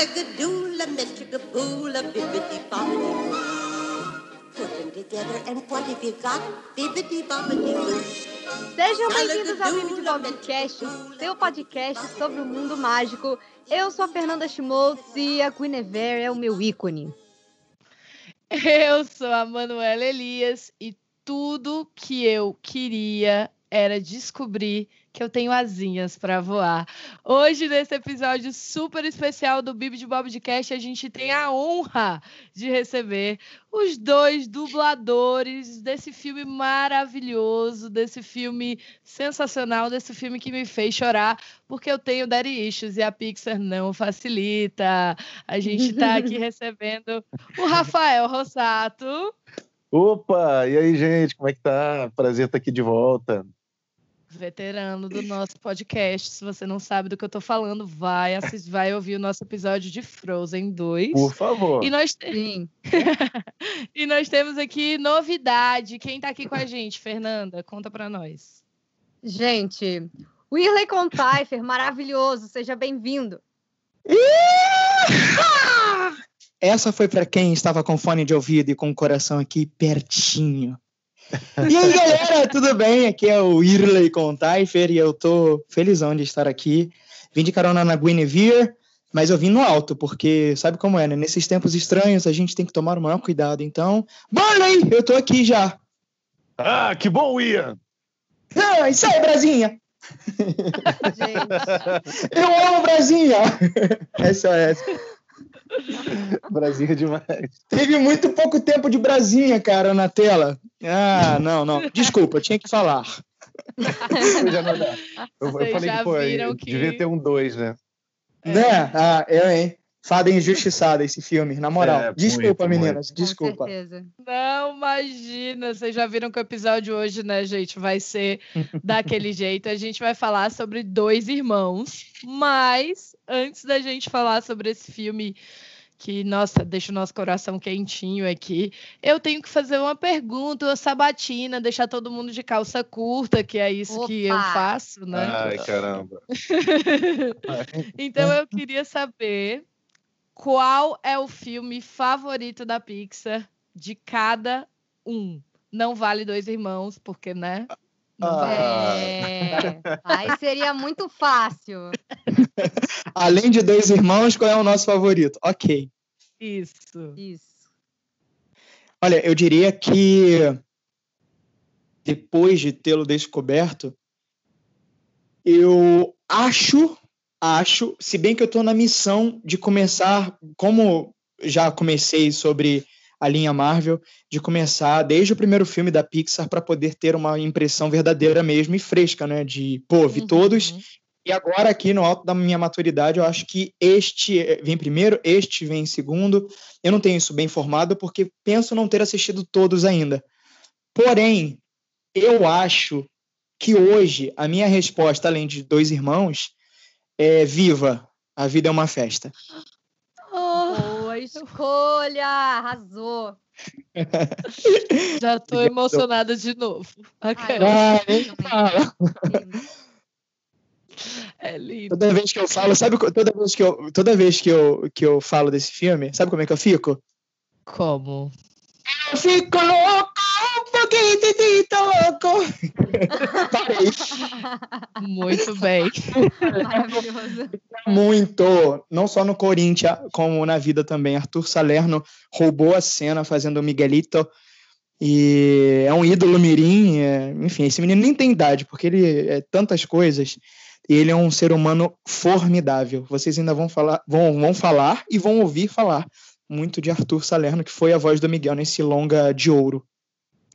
Malagadoola, bibbidi bobbidi Put them together and what have you got? Bibbidi bobbidi boo. Sejam bem-vindos ao Vive de Bobcast, seu podcast sobre o mundo mágico. Eu sou a Fernanda Schmoltz e a Guinevere é o meu ícone. Eu sou a Manuela Elias e tudo que eu queria era descobrir que eu tenho asinhas para voar. Hoje, nesse episódio super especial do Bibi de Bob de Cast, a gente tem a honra de receber os dois dubladores desse filme maravilhoso, desse filme sensacional, desse filme que me fez chorar, porque eu tenho daddy issues e a Pixar não facilita. A gente está aqui recebendo o Rafael Rossato. Opa, e aí, gente, como é que tá? Prazer estar aqui de volta veterano do nosso podcast. Se você não sabe do que eu tô falando, vai assistir, vai ouvir o nosso episódio de Frozen 2. Por favor. E nós, te... e nós temos aqui novidade. Quem tá aqui com a gente, Fernanda? Conta para nós. Gente, Whirley Contaifer, maravilhoso. Seja bem-vindo. Essa foi para quem estava com fone de ouvido e com o coração aqui pertinho. E aí, galera, tudo bem? Aqui é o Irley Contaifer e eu tô felizão de estar aqui. Vim de carona na Guinevere, mas eu vim no alto, porque sabe como é, né? Nesses tempos estranhos a gente tem que tomar o maior cuidado. Então, Barney, eu tô aqui já. Ah, que bom, Ian! Ah, isso aí, Brasinha! eu amo Brasinha! SOS. Brasinha demais. Teve muito pouco tempo de Brasinha, cara, na tela. Ah, não, não. Desculpa, tinha que falar. eu, já não, eu, eu falei que, pô, que... devia ter um dois, né? É. Né? Ah, eu, hein? Fada injustiçada esse filme, na moral. É, desculpa, muito, meninas, muito. desculpa. Não, imagina. Vocês já viram que o episódio hoje, né, gente, vai ser daquele jeito. A gente vai falar sobre dois irmãos, mas antes da gente falar sobre esse filme que, nossa, deixa o nosso coração quentinho aqui. Eu tenho que fazer uma pergunta, uma sabatina, deixar todo mundo de calça curta, que é isso Opa. que eu faço, né? Ai, caramba. então eu queria saber qual é o filme favorito da Pixar de cada um. Não vale dois irmãos, porque, né? Ah. É, aí seria muito fácil. Além de dois irmãos, qual é o nosso favorito? Ok. Isso. Isso. Olha, eu diria que depois de tê-lo descoberto, eu acho, acho, se bem que eu estou na missão de começar, como já comecei sobre a linha Marvel, de começar desde o primeiro filme da Pixar para poder ter uma impressão verdadeira mesmo e fresca, né? De, pô, vi uhum. todos. E agora, aqui no alto da minha maturidade, eu acho que este eh, vem primeiro, este vem segundo. Eu não tenho isso bem formado porque penso não ter assistido todos ainda. Porém, eu acho que hoje a minha resposta, além de dois irmãos, é viva. A vida é uma festa escolha! Arrasou! Já tô emocionada de novo. Ai, é lindo. Toda vez que eu falo, sabe toda vez que eu, toda vez que eu, que eu falo desse filme, sabe como é que eu fico? Como? Eu fico louco, pouquinho louco. Muito bem. Maravilhoso. Muito. Não só no Corinthians, como na vida também. Arthur Salerno roubou a cena fazendo o Miguelito. E é um ídolo mirim. É... enfim, esse menino nem tem idade, porque ele é tantas coisas. E ele é um ser humano formidável. Vocês ainda vão falar, vão, vão falar e vão ouvir falar muito de Arthur Salerno, que foi a voz do Miguel nesse longa de ouro.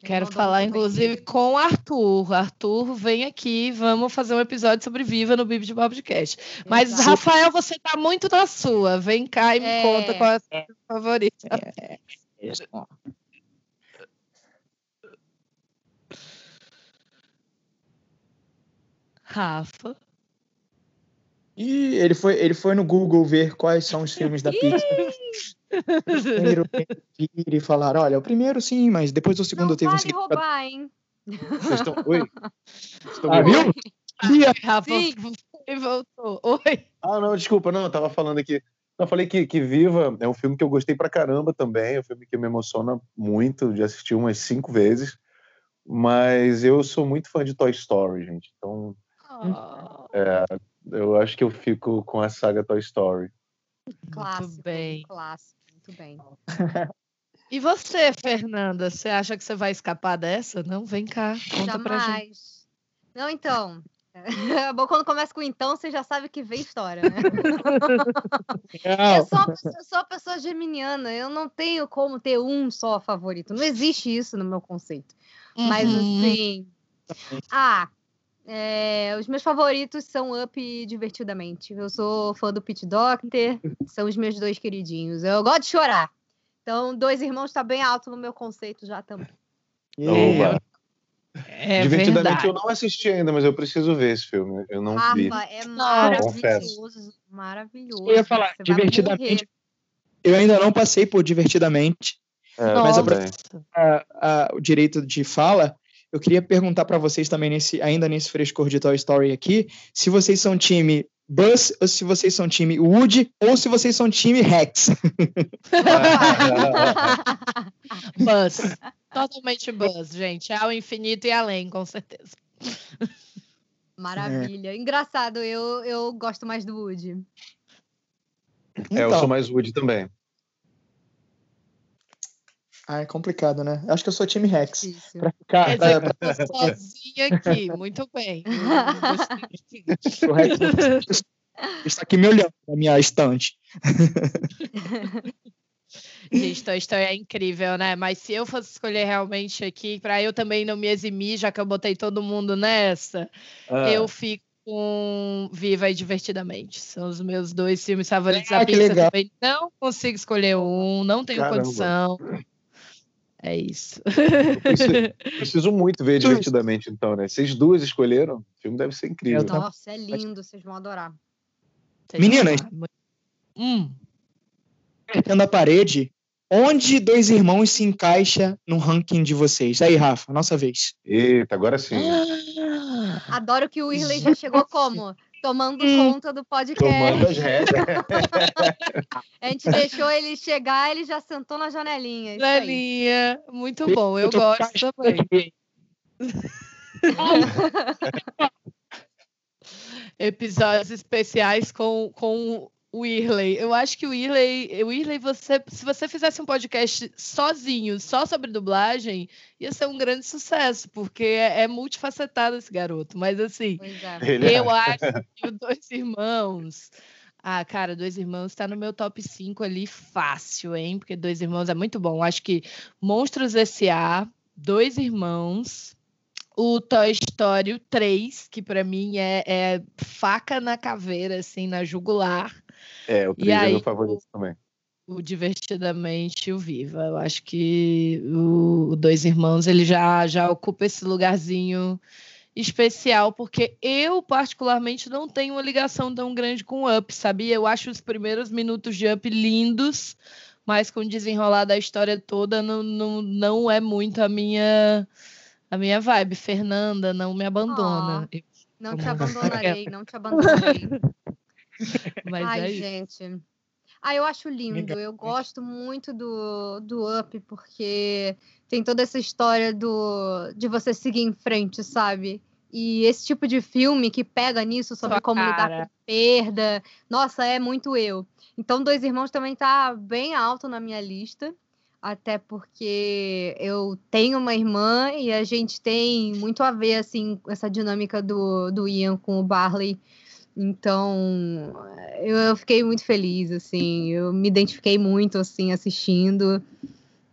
Quero falar, inclusive, com o Arthur. Arthur, vem aqui, vamos fazer um episódio sobre Viva no Bibi de Podcast. Mas, Exato. Rafael, você está muito na sua. Vem cá e me é... conta qual é a sua favorita. É. É. Rafa. E ele foi, ele foi no Google ver quais são os filmes da Pixar. Primeiro e falar, olha, o primeiro sim, mas depois o segundo não teve vale um roubar, hein? estão... Oi? Estão ah, viu? Sim, voltou. Oi. Ah, não, desculpa, não, eu tava falando aqui. Eu falei que, que Viva é um filme que eu gostei pra caramba também, é um filme que me emociona muito, de assistir umas cinco vezes, mas eu sou muito fã de Toy Story, gente, então oh. é, eu acho que eu fico com a saga Toy Story. Clássico, bem. clássico, muito bem. E você, Fernanda, você acha que você vai escapar dessa? Não, vem cá, conta Jamais. pra gente. Não, então, é bom quando começa com então, você já sabe que vem história, né? eu, sou uma, eu sou uma pessoa geminiana, eu não tenho como ter um só favorito. Não existe isso no meu conceito. Uhum. Mas assim. Ah, é, os meus favoritos são Up e Divertidamente. Eu sou fã do Pete Doctor, são os meus dois queridinhos. Eu gosto de chorar. Então, Dois Irmãos está bem alto no meu conceito já também. Yeah. É Divertidamente verdade. eu não assisti ainda, mas eu preciso ver esse filme. Eu não Rafa, vi. é maravilhoso. Maravilhoso. Eu ia falar, Você divertidamente. Eu ainda não passei por divertidamente. É, mas a, a, o direito de fala, eu queria perguntar para vocês também, nesse, ainda nesse frescor de Toy Story aqui, se vocês são time Buzz ou se vocês são time Woody ou se vocês são time Rex. Buzz. Totalmente Buzz, gente. Ao infinito e além, com certeza. Maravilha. É. Engraçado, eu, eu gosto mais do Woody. É, eu sou então. mais Woody também. Ah, é complicado, né? Acho que eu sou time Rex. Isso. Pra ficar. Dizer, pra... eu sozinha aqui. Muito bem. o Rex está aqui me olhando na minha estante. Gente, Toy Story é incrível, né? Mas se eu fosse escolher realmente aqui, para eu também não me eximir, já que eu botei todo mundo nessa, ah. eu fico com Viva e Divertidamente. São os meus dois filmes favoritos. Ah, a Pixar também não consigo escolher um, não tenho Caramba. condição. É isso. Preciso, preciso, muito ver divertidamente, então, né? Vocês duas escolheram, o filme deve ser incrível. Nossa, é lindo, vocês vão adorar. Meninas, hum. Tendo a parede, onde dois irmãos se encaixa no ranking de vocês? Aí, Rafa, nossa vez. Eita, agora sim. Adoro que o Irley já chegou como? Tomando hum. conta do podcast. Tomando as rédeas. a gente deixou ele chegar, ele já sentou na janelinha. Janelinha, muito bom, eu, eu gosto também. Episódios especiais com, com o Irley. Eu acho que o Irley, o Irley, você, se você fizesse um podcast sozinho, só sobre dublagem, ia ser um grande sucesso, porque é, é multifacetado esse garoto. Mas assim, é. eu acho que o Dois Irmãos. Ah, cara, Dois Irmãos está no meu top 5 ali fácil, hein? Porque Dois Irmãos é muito bom. Acho que Monstros S.A., Dois Irmãos, o Toy Story 3, que para mim é, é, faca na caveira, assim, na jugular. É, o 3 é meu favorito o, também. O Divertidamente e o Viva. Eu acho que o, o Dois Irmãos ele já, já ocupa esse lugarzinho especial, porque eu, particularmente, não tenho uma ligação tão grande com o Up, sabia? Eu acho os primeiros minutos de Up lindos, mas com o desenrolar da história toda não, não, não é muito a minha a minha vibe. Fernanda, não me abandona. Oh, não te abandonarei, não te abandonarei. Mas Ai, é gente. Ah, eu acho lindo. Eu gosto muito do, do Up, porque tem toda essa história do de você seguir em frente, sabe? E esse tipo de filme que pega nisso sobre Sua como cara. lidar com perda, nossa, é muito eu. Então, Dois Irmãos também tá bem alto na minha lista, até porque eu tenho uma irmã e a gente tem muito a ver, assim, essa dinâmica do, do Ian com o Barley então, eu, fiquei muito feliz, assim, eu me identifiquei muito, assim, assistindo.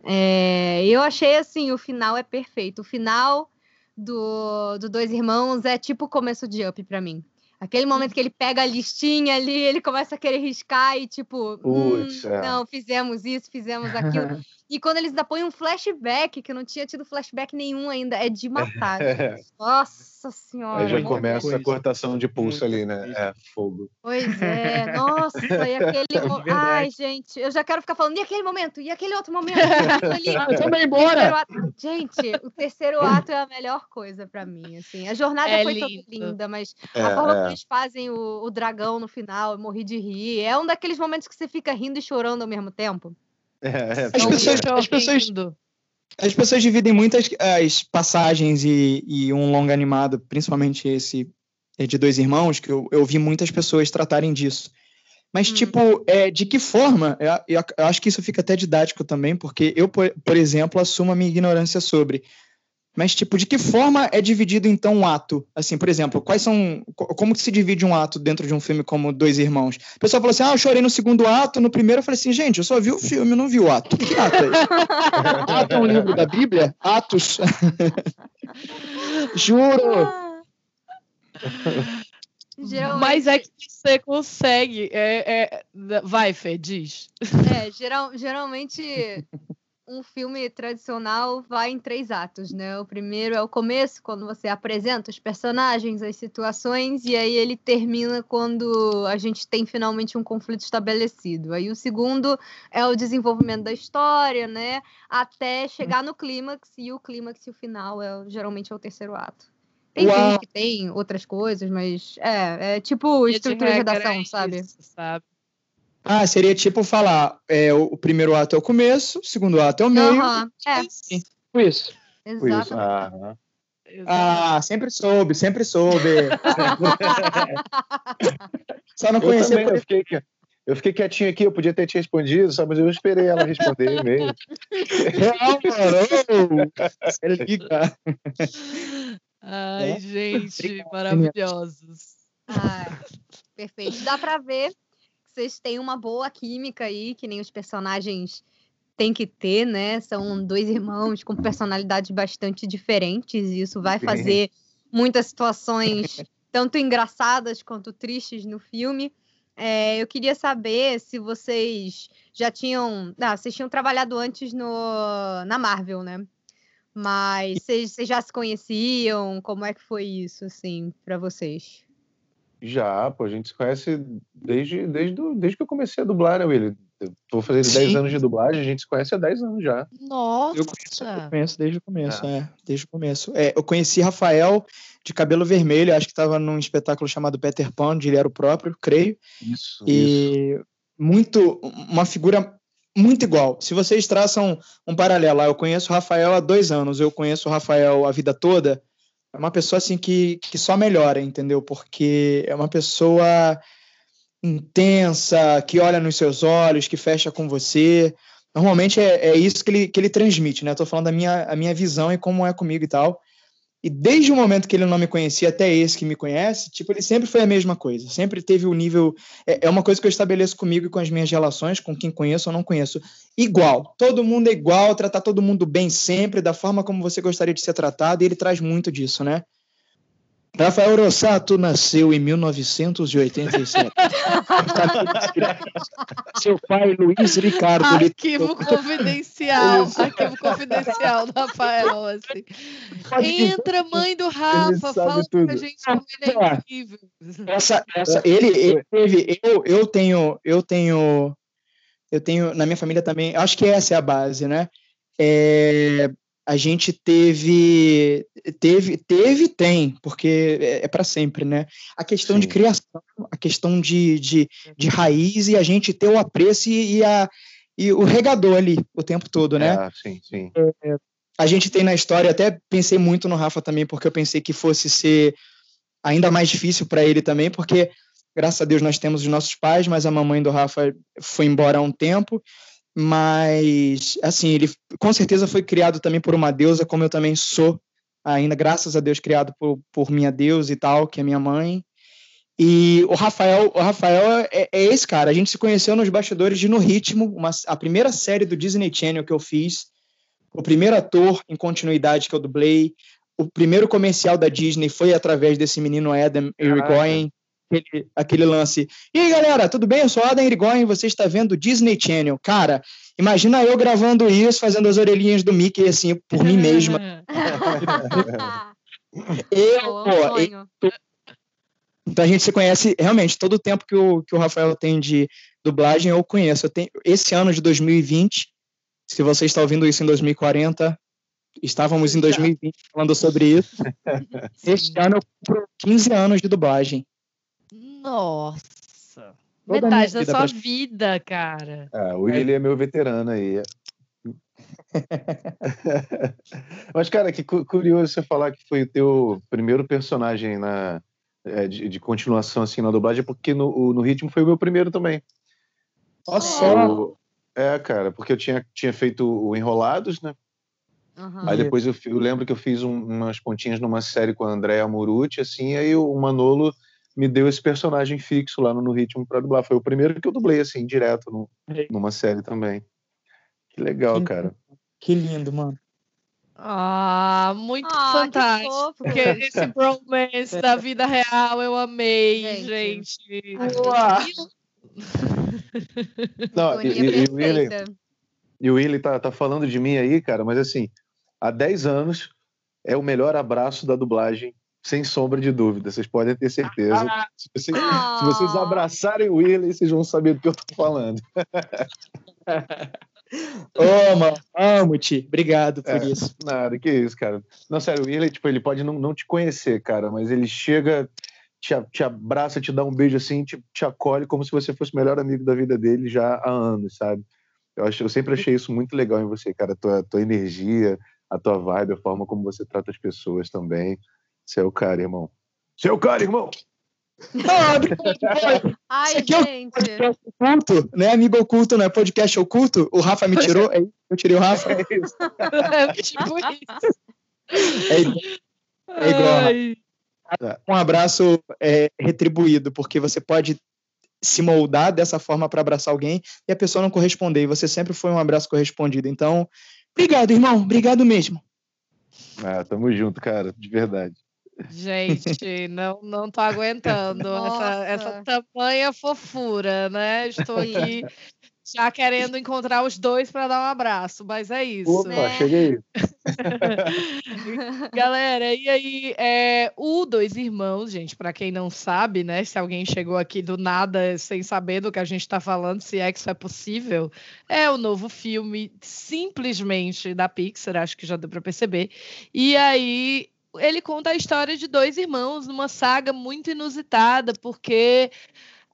É, eu achei, assim, o final é perfeito. O final do, do Dois Irmãos é tipo o começo de Up para mim. Aquele momento que ele pega a listinha ali, ele começa a querer riscar e tipo, hum, é. não, fizemos isso, fizemos aquilo. e quando eles ainda põem um flashback, que eu não tinha tido flashback nenhum ainda, é de matar. Nossa senhora. Aí já começa coisa. a cortação de pulso ali, né? É, fogo. Pois é, nossa, e aquele. É Ai, gente, eu já quero ficar falando, e aquele momento? E aquele outro momento? ali, ah, embora! Gente, o terceiro ato é a melhor coisa para mim, assim. A jornada é foi lindo. toda linda, mas é, a forma eles fazem o, o dragão no final, eu morri de rir. É um daqueles momentos que você fica rindo e chorando ao mesmo tempo. É, é, As pessoas, eu as pessoas, as pessoas dividem muitas as passagens e, e um longa animado, principalmente esse é, de dois irmãos, que eu, eu vi muitas pessoas tratarem disso. Mas, Hum. tipo, é, de que forma? Eu, eu- eu acho que isso fica até didático também, porque eu, por, por exemplo, assumo a minha ignorância sobre. Mas, tipo, de que forma é dividido, então, um ato? Assim, por exemplo, quais são. co- Como que se divide um ato dentro de um filme como Dois Irmãos? O pessoal falou assim: ah, eu chorei no segundo ato, no primeiro eu falei assim, gente, eu só vi o filme, eu não vi o ato. Que ato é esse? Ato é um livro da Bíblia? Atos. Juro. Geralmente, Mas é que você consegue. É, é- Vai, Fê, diz. é, geral- geralmente um filme tradicional vai em três atos, né? O primeiro é o começo, quando você apresenta os personagens, as situações, e aí ele termina quando a gente tem finalmente um conflito estabelecido. Aí o segundo é o desenvolvimento da história, né? Até chegar no clímax, e o clímax e o final é, geralmente é o terceiro ato. Tem Uau. filmes que tem outras coisas, mas é, é tipo estrutura de redação, é sabe? isso, sabe? Ah, seria tipo falar: é, o, o primeiro ato é o começo, o segundo ato é o meio. Aham, é, Sim, tipo isso. Tipo isso. Ah, Exato. Ah, sempre soube, sempre soube. Só não eu conhecia também, por eu fiquei, que- eu fiquei quietinho aqui, eu podia ter te respondido, sabe? Mas eu esperei ela responder mesmo. mano. Você liga. Ai, É. gente, maravilhosos. Ah, perfeito. Dá pra ver vocês têm uma boa química aí, que nem os personagens têm que ter, né? São dois irmãos com personalidades bastante diferentes, e isso vai fazer muitas situações tanto engraçadas quanto tristes no filme. É, eu queria saber se vocês já tinham. Ah, vocês tinham trabalhado antes no, na Marvel, né? Mas vocês, vocês já se conheciam? Como é que foi isso, assim, pra vocês? Já, pô, a gente se conhece desde, desde, o- desde que eu comecei a dublar, né, Willi? Tô fazendo 10 Sim. anos de dublagem, a gente se conhece há 10 anos já. Nossa! Eu conheço, eu conheço desde o começo, é. desde o começo. É, eu conheci Rafael de cabelo vermelho, acho que estava num espetáculo chamado Peter Pan, onde ele era o próprio, creio. Isso, isso. E muito, uma figura muito igual. Se vocês traçam um paralelo, ah, eu conheço o Rafael há dois anos, eu conheço o Rafael a vida toda, é uma pessoa assim que, que só melhora, entendeu? Porque é uma pessoa intensa, que olha nos seus olhos, que fecha com você. Normalmente é, é isso que ele, que ele transmite, né? Tô falando da minha, a minha visão e como é comigo e tal. E desde o momento que ele não me conhecia até esse que me conhece, tipo, ele sempre foi a mesma coisa. Sempre teve o nível. É, é uma coisa que eu estabeleço comigo e com as minhas relações, com quem conheço ou não conheço. Igual. Todo mundo é igual, tratar todo mundo bem sempre, da forma como você gostaria de ser tratado, e ele traz muito disso, né? Rafael Rossato nasceu em 1987. Seu pai, Luiz Ricardo. Arquivo confidencial. Arquivo confidencial do Rafael, assim. Dizer. Entra, mãe do Rafa, fala tudo. pra gente como ele é incrível. Essa, essa, ele, ele teve, eu, eu tenho, eu tenho, eu tenho na minha família também. Acho que essa é a base, né? É, a gente teve, teve, teve, tem, porque é, é para sempre, né? A questão de Sim. criação, a questão de, de, de raiz e a gente ter o apreço e, e a e o regador ali o tempo todo, né? É, sim, sim. a gente tem na história, até pensei muito no Rafa também, porque eu pensei que fosse ser ainda mais difícil para ele também, porque graças a Deus nós temos os nossos pais, mas a mamãe do Rafa foi embora há um tempo. Mas, assim, ele com certeza foi criado também por uma deusa, como eu também sou, ainda, graças a Deus, criado por, por minha deusa e tal, que é minha mãe. E o Rafael, o Rafael é, é esse cara. A gente se conheceu nos bastidores de No Ritmo, uma, a primeira série do Disney Channel que eu fiz o primeiro ator em continuidade que eu dublei, o primeiro comercial da Disney foi através desse menino Adam Irigoyen, aquele, aquele lance. E aí, galera, tudo bem? Eu sou Adam Irigoyen, você está vendo Disney Channel. Cara, imagina eu gravando isso, fazendo as orelhinhas do Mickey, assim, por mim mesma. Eu, Pô, eu- então a gente se conhece realmente todo o tempo que o, que o Rafael tem de dublagem eu conheço. Eu tenho, esse ano de 2020, se você está ouvindo isso em 2040, estávamos em 2020 falando sobre isso. Este ano eu cumpro 15 anos de dublagem. Nossa. Toda a Metade da vida, sua praticamente. vida, cara. Ah, o Willi é meu veterano aí. Mas, cara, que cu- curioso você falar que foi o teu primeiro personagem na, é, de, de continuação assim na dublagem, porque no, o- no ritmo foi o meu primeiro também. Só. Eu- é, cara, porque eu tinha, tinha feito o Enrolados, né? Aham. Aí depois eu, eu lembro que eu fiz um- umas pontinhas numa série com a Andréa Murucci, assim, aí o Manolo me deu esse personagem fixo lá no, no ritmo pra dublar. Foi o primeiro que eu dublei, assim, direto no- numa série também. Que legal, Que- cara. Que lindo, mano. Ah, muito Ah, que fantástico. Porque esse bromance da vida real eu amei, Gente. gente. Não, e, e- e o perfeita. e o Willi tá, tá falando de mim aí, cara, mas assim, há 10 anos é o melhor abraço da dublagem, sem sombra de dúvida. Vocês podem ter certeza. Se vocês, se vocês Ah. abraçarem o Willi, vocês vão saber do que eu tô falando. Ô, mano, amo-te. Obrigado por É. isso. Nada, que isso, cara. Não, sério, o Willi, tipo, ele pode não, não te conhecer, cara, mas ele chega, te, te abraça, te dá um beijo assim, te, te acolhe como se você fosse o melhor amigo da vida dele já há anos, sabe? Eu, acho, eu sempre achei isso muito legal em você, cara. A tua, tua energia, a tua vibe, a forma como você trata as pessoas também. Você é o cara, irmão. Você é o cara, irmão! Ah. Ai, aqui é gente. oculto, né? Amigo oculto, não é podcast oculto? O Rafa me tirou, é isso? eu tirei o Rafa. É isso. É tipo isso. É igual, É igual. Ai. um abraço é, retribuído, porque você pode se moldar dessa forma para abraçar alguém e a pessoa não corresponder. E você sempre foi um abraço correspondido. Então, obrigado, irmão. Obrigado mesmo. Ah, tamo junto, cara, de verdade. Gente, não, não tô aguentando essa, essa tamanha fofura, né? Estou aqui já querendo encontrar os dois para dar um abraço, mas é isso. Opa, né? cheguei. Galera, e aí, é, o Dois Irmãos, gente, para quem não sabe, né? Se alguém chegou aqui do nada sem saber do que a gente está falando, se é que isso é possível, é o novo filme simplesmente da Pixar, acho que já deu para perceber. E aí, ele conta a história de dois irmãos numa saga muito inusitada, porque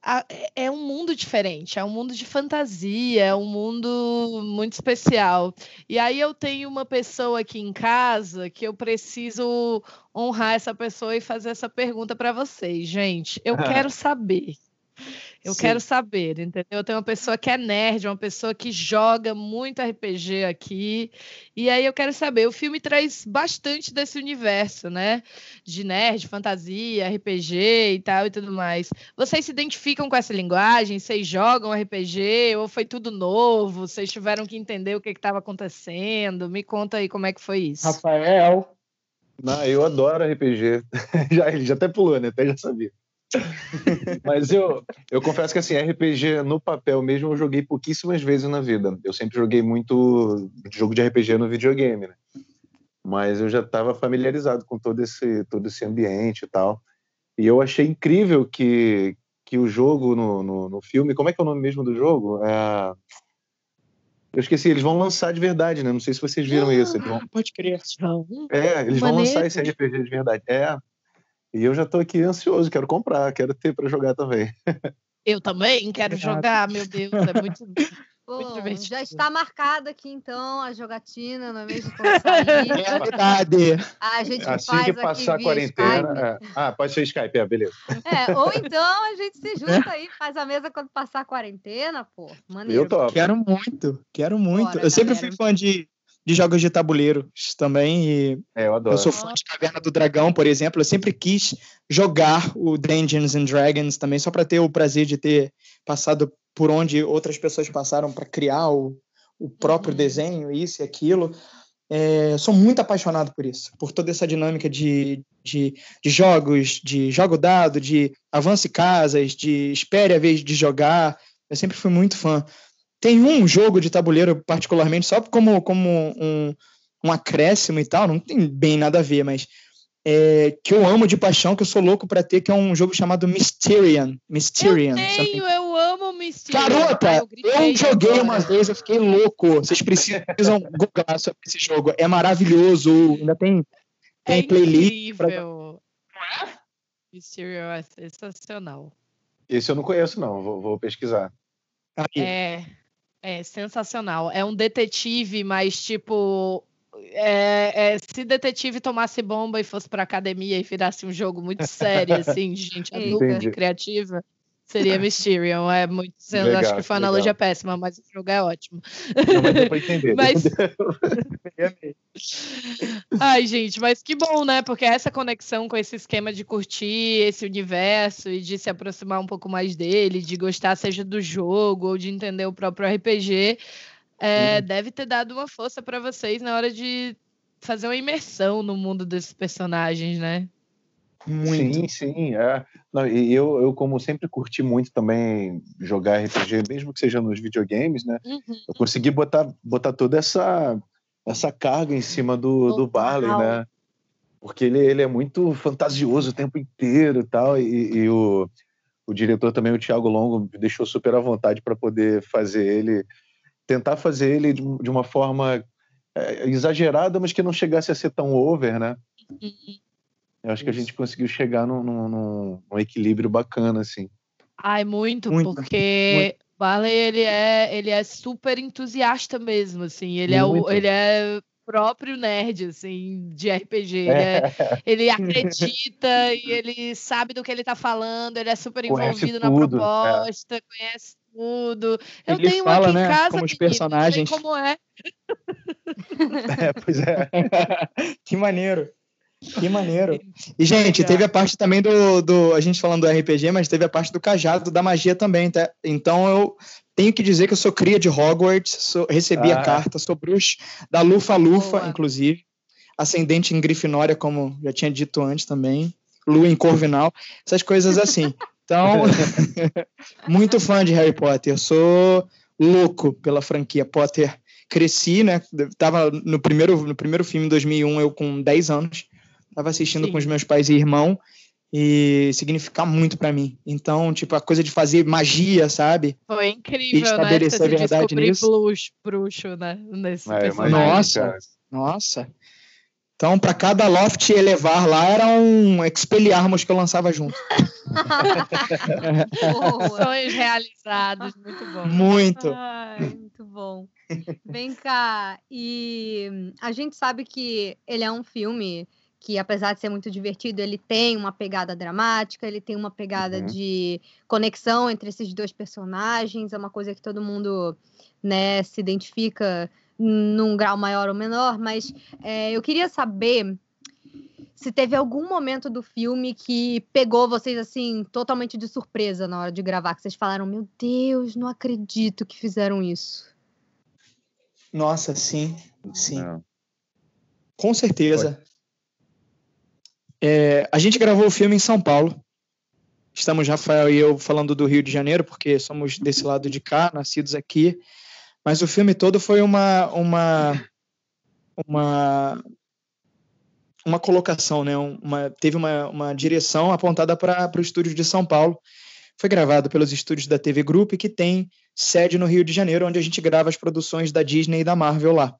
é- é um mundo diferente, é um mundo de fantasia, é um mundo muito especial. E aí eu tenho uma pessoa aqui em casa que eu preciso honrar essa pessoa e fazer essa pergunta para vocês, gente. Eu quero saber. Eu Sim. quero saber, entendeu? Eu tenho uma pessoa que é nerd, uma pessoa que joga muito RPG aqui. E aí eu quero saber, o filme traz bastante desse universo, né? De nerd, fantasia, RPG e tal e tudo mais. Vocês se identificam com essa linguagem? Vocês jogam RPG? Ou foi tudo novo? Vocês tiveram que entender o que estava acontecendo? Me conta aí como é que foi isso. Rafael. Não, eu adoro RPG. já, ele já até pulou, né? Até já sabia. Mas eu, eu confesso que assim, RPG no papel mesmo eu joguei pouquíssimas vezes na vida. Eu sempre joguei muito jogo de RPG no videogame, né? Mas eu já estava familiarizado com todo esse, todo esse ambiente e tal. E eu achei incrível que, que o jogo no, no, no filme. Como é que é o nome mesmo do jogo? É... Eu esqueci, eles vão lançar de verdade, né? Não sei se vocês viram isso. Eles vão... Ah, pode crer. É, eles vão Maneiro. lançar esse RPG de verdade. É. E eu já tô aqui ansioso, quero comprar, quero ter para jogar também. Eu também quero Obrigado. jogar, meu Deus, é muito. Bom, divertido. já está marcada aqui então a jogatina, não é mesmo? É verdade. a gente Assim faz que aqui passar a quarentena. É. Ah, pode ser Skype, é, beleza. É, ou então a gente se junta aí, faz a mesa quando passar a quarentena, pô. Maneiro. Eu topo. Quero muito, quero muito. Bora, eu sempre galera. fui fã de, de jogos de tabuleiro também. E É, eu adoro. eu sou fã de Caverna do Dragão, por exemplo. Eu sempre quis jogar o Dungeons and Dragons também, só para ter o prazer de ter passado por onde outras pessoas passaram para criar o, o próprio Uhum. desenho, isso e aquilo. É, sou muito apaixonado por isso, por toda essa dinâmica de, de, de jogos, de jogo dado, de avance casas, de espere a vez de jogar. Eu sempre fui muito fã. Tem um jogo de tabuleiro, particularmente, só como, como um, um acréscimo e tal, não tem bem nada a ver, mas é, que eu amo de paixão, que eu sou louco para ter, que é um jogo chamado Mysterian. Mysterian. Eu eu tenho, eu amo o Mysterious. Garota, eu, gritei joguei agora. uma vez, eu fiquei louco. Vocês precisam googlar sobre esse jogo. É maravilhoso. Ainda tem, tem é playlist. pra- incrível. Mysterious é sensacional. Esse eu não conheço, não. Vou, vou pesquisar. É, é sensacional. É um detetive, mas tipo. É, é, se detetive tomasse bomba e fosse pra academia e virasse um jogo muito sério, assim, de gente adulta e criativa, Seria Mysterium, é muito. Legal, acho que foi uma analogia péssima, mas o jogo é ótimo. Não, mas deu pra entender. mas... Ai, gente, mas que bom, né? Porque essa conexão com esse esquema de curtir esse universo e de se aproximar um pouco mais dele, de gostar, seja do jogo ou de entender o próprio RPG, é, uhum. deve ter dado uma força para vocês na hora de fazer uma imersão no mundo desses personagens, né? Muito. Sim, sim. É. Não, e eu, eu, como sempre curti muito também jogar RPG, mesmo que seja nos videogames, né? Uhum. Eu consegui botar, botar toda essa, essa carga em cima do, do Barley, né? Porque ele, ele é muito fantasioso o tempo inteiro tal, e, e o, o diretor também, o Thiago Longo, me deixou super à vontade para poder fazer ele, tentar fazer ele de, de uma forma é, exagerada, mas que não chegasse a ser tão over, né? Uhum. Eu acho que a gente conseguiu chegar num, num, num equilíbrio bacana, assim. Ai, muito, muito porque muito. Barley, ele é, ele é super entusiasta mesmo, assim. Ele é, o, ele é próprio nerd, assim, de RPG. Ele, é, ele acredita e ele sabe do que ele tá falando, ele é super envolvido na é. proposta, é. conhece tudo. Eu ele tenho fala, aqui né, em casa, como os personagens. como é. é, pois é. que maneiro. Que maneiro. E, gente, teve a parte também do, do. A gente falando do RPG, mas teve a parte do cajado, da magia também, tá? Então eu tenho que dizer que eu sou cria de Hogwarts, sou, recebi ah. a carta, sou bruxo da Lufa Lufa, Boa. inclusive. Ascendente em Grifinória, como já tinha dito antes também. Lua em Corvinal, essas coisas assim. Então, muito fã de Harry Potter. Eu sou louco pela franquia Potter. Cresci, né? Tava no primeiro, no primeiro filme, em 2001, eu com 10 anos. Tava assistindo Sim. com os meus pais e irmão e significar muito para mim. Então, tipo, a coisa de fazer magia, sabe? Foi incrível, e estabelecer né? Você a verdade nisso. Bruxo, bruxo, né? Nesse é, nossa, nossa. Então, para cada loft elevar lá era um expeliarmos que eu lançava junto. Sonhos realizados, muito bom. Muito. Ai, muito bom. Vem cá, e a gente sabe que ele é um filme que apesar de ser muito divertido, ele tem uma pegada dramática, ele tem uma pegada uhum. de conexão entre esses dois personagens, é uma coisa que todo mundo né, se identifica num grau maior ou menor, mas é, eu queria saber se teve algum momento do filme que pegou vocês assim totalmente de surpresa na hora de gravar, que vocês falaram, meu Deus, não acredito que fizeram isso. Nossa, sim, sim. Não. Com certeza. É, a gente gravou o filme em São Paulo. Estamos, Rafael e eu, falando do Rio de Janeiro, porque somos desse lado de cá, nascidos aqui. Mas o filme todo foi uma, uma, uma, uma colocação, né? Uma, teve uma, uma direção apontada para o estúdio de São Paulo. Foi gravado pelos estúdios da TV Group, que tem sede no Rio de Janeiro, onde a gente grava as produções da Disney e da Marvel lá.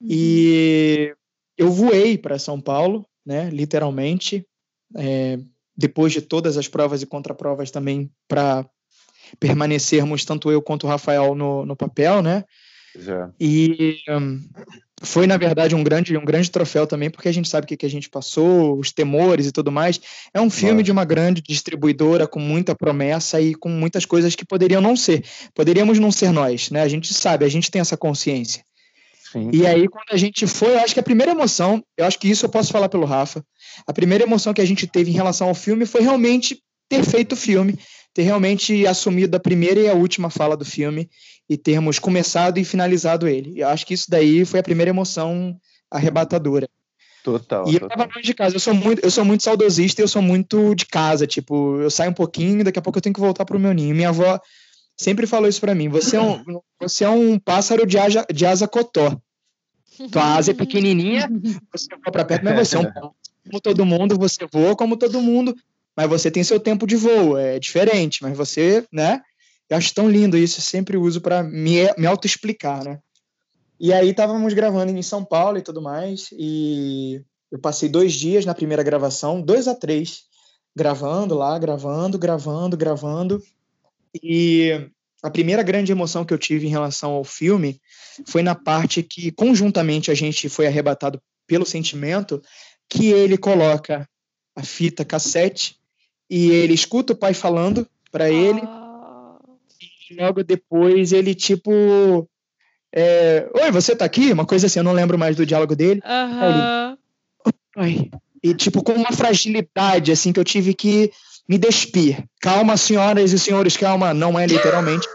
E eu voei para São Paulo né, literalmente, é, depois de todas as provas e contraprovas também para permanecermos, tanto eu quanto o Rafael, no, no papel, né? Já. E um, foi, na verdade, um grande, um grande troféu também, porque a gente sabe o que, que a gente passou, os temores e tudo mais. É um filme de uma grande distribuidora, com muita promessa e com muitas coisas que poderiam não ser. Poderíamos não ser nós, né? A gente sabe, a gente tem essa consciência. Sim. E aí, quando a gente foi, eu acho que a primeira emoção, eu acho que isso eu posso falar pelo Rafa, a primeira emoção que a gente teve em relação ao filme foi realmente ter feito o filme, ter realmente assumido a primeira e a última fala do filme e termos começado e finalizado ele. Eu acho que isso daí foi a primeira emoção arrebatadora. Total. E eu tava longe de casa. Eu sou muito, eu sou muito saudosista e eu sou muito de casa. Tipo, eu saio um pouquinho, daqui a pouco eu tenho que voltar pro meu ninho. Minha avó sempre falou isso para mim. Você é um, você é um pássaro de asa, de asa cotó. Tua asa é pequenininha, você voa para perto, mas você é um como todo mundo, você voa como todo mundo, mas você tem seu tempo de voo, é diferente, mas você, né? Eu acho tão lindo isso, eu sempre uso para me, me auto-explicar, né? E aí estávamos gravando em São Paulo e tudo mais, e eu passei dois dias na primeira gravação, dois a três, gravando lá, gravando, gravando, gravando. E a primeira grande emoção que eu tive em relação ao filme foi na parte que conjuntamente a gente foi arrebatado pelo sentimento que ele coloca a fita cassete e ele escuta o pai falando para ele ah. e logo depois ele tipo é, Oi, você tá aqui? Uma coisa assim, eu não lembro mais do diálogo dele. Ele, e tipo com uma fragilidade assim que eu tive que me despir. Calma, senhoras e senhores, calma, não é literalmente.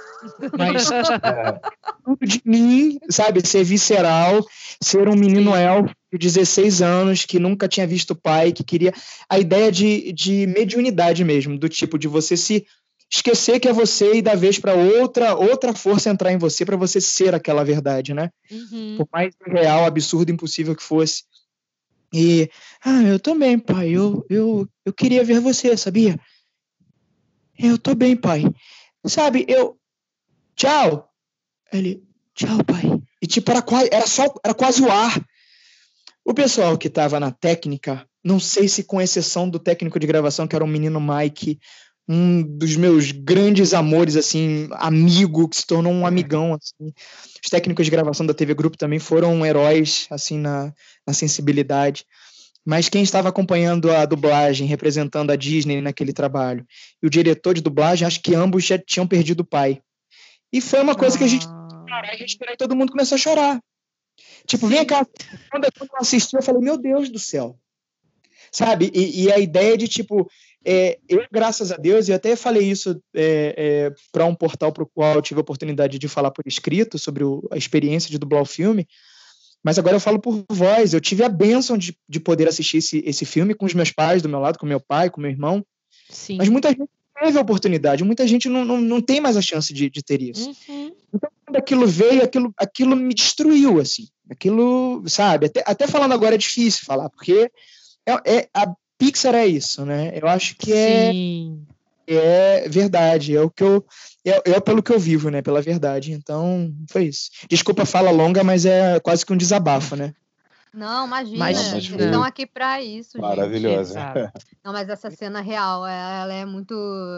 Mas é, tudo de mim, sabe, ser visceral, ser um menino elfo de 16 anos que nunca tinha visto pai, que queria a ideia de, de mediunidade mesmo, do tipo de você se esquecer que é você e dar vez para outra outra força entrar em você para você ser aquela verdade, né? Uhum. Por mais real, absurdo, impossível que fosse. E, ah, eu também, pai. Eu, eu, eu queria ver você, sabia? Eu tô bem, pai. Sabe, eu. Tchau. Ele, tchau, pai. E tipo, era quase, era só, era quase o ar. O pessoal que tava na técnica, não sei se com exceção do técnico de gravação, que era o menino Mike, um dos meus grandes amores, assim, amigo, que se tornou um amigão, assim. Os técnicos de gravação da TV Grupo também foram heróis, assim, na, na sensibilidade. Mas quem estava acompanhando a dublagem, representando a Disney naquele trabalho, e o diretor de dublagem, acho que ambos já tinham perdido o pai. E foi uma coisa ah. que a gente parar e respirar e todo mundo começou a chorar. Tipo, vem cá. Quando eu assisti, eu falei, meu Deus do céu. Sabe? E, e a ideia de, tipo, é, eu, graças a Deus, e até falei isso é, é, para um portal para o qual eu tive a oportunidade de falar por escrito sobre o, a experiência de dublar o filme, mas agora eu falo por voz. Eu tive a bênção de, de poder assistir esse, esse filme com os meus pais do meu lado, com meu pai, com meu irmão. Sim. Mas muita gente teve a oportunidade, muita gente não, não, não tem mais a chance de, de ter isso. Uhum. Então, quando aquilo veio, aquilo, aquilo me destruiu, assim. Aquilo, sabe? Até, até falando agora é difícil falar, porque é, é, a Pixar é isso, né? Eu acho que é, é verdade, é o que eu é, é, pelo que eu vivo, né? Pela verdade. Então, foi isso. Desculpa a fala longa, mas é quase que um desabafo, né? Não, imagina. Mas, Eles estão aqui para isso, Maravilhosa. Não, mas essa cena real, ela é muito.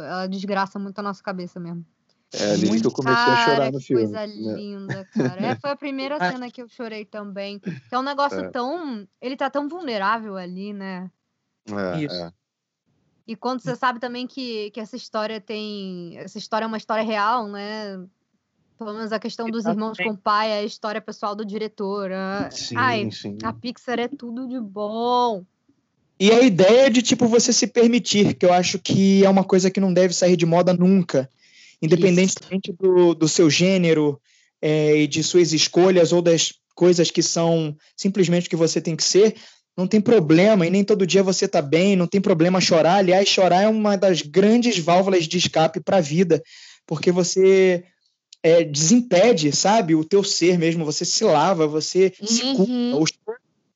Ela desgraça muito a nossa cabeça mesmo. É ali muito... que eu comecei cara, a chorar no filme. coisa né? linda, cara. É, foi a primeira ah. cena que eu chorei também. Que é um negócio é. tão. Ele tá tão vulnerável ali, né? É, Isso. É. E quando você sabe também que, que essa história tem. Essa história é uma história real, né? Pelo menos a questão dos irmãos com o pai, a história pessoal do diretor. A... Sim, Ai, sim. A Pixar é tudo de bom. E a ideia de, tipo, você se permitir, que eu acho que é uma coisa que não deve sair de moda nunca. Independentemente do, do seu gênero é, e de suas escolhas ou das coisas que são simplesmente o que você tem que ser, não tem problema, e nem todo dia você tá bem, não tem problema chorar. Aliás, chorar é uma das grandes válvulas de escape para a vida, porque você é, desimpede, sabe, o teu ser mesmo, você se lava, você uhum. se cura.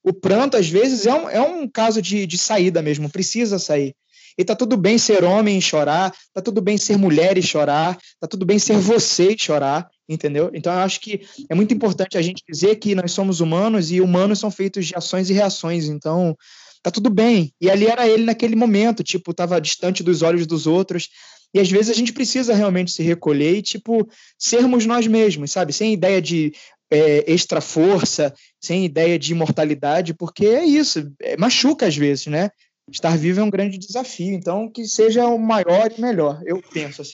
O, o, pranto, às vezes, é um, é um caso de, de saída mesmo, precisa sair. E tá tudo bem ser homem e chorar, tá tudo bem ser mulher e chorar, tá tudo bem ser você e chorar, entendeu? Então eu acho que é muito importante a gente dizer que nós somos humanos e humanos são feitos de ações e reações, então tá tudo bem. E ali era ele naquele momento, tipo, tava distante dos olhos dos outros. E às vezes a gente precisa realmente se recolher e, tipo, sermos nós mesmos, sabe? Sem ideia de é, extra força, sem ideia de imortalidade, porque é isso, é, machuca às vezes, né? estar vivo é um grande desafio. Então, que seja o maior e melhor, eu penso assim.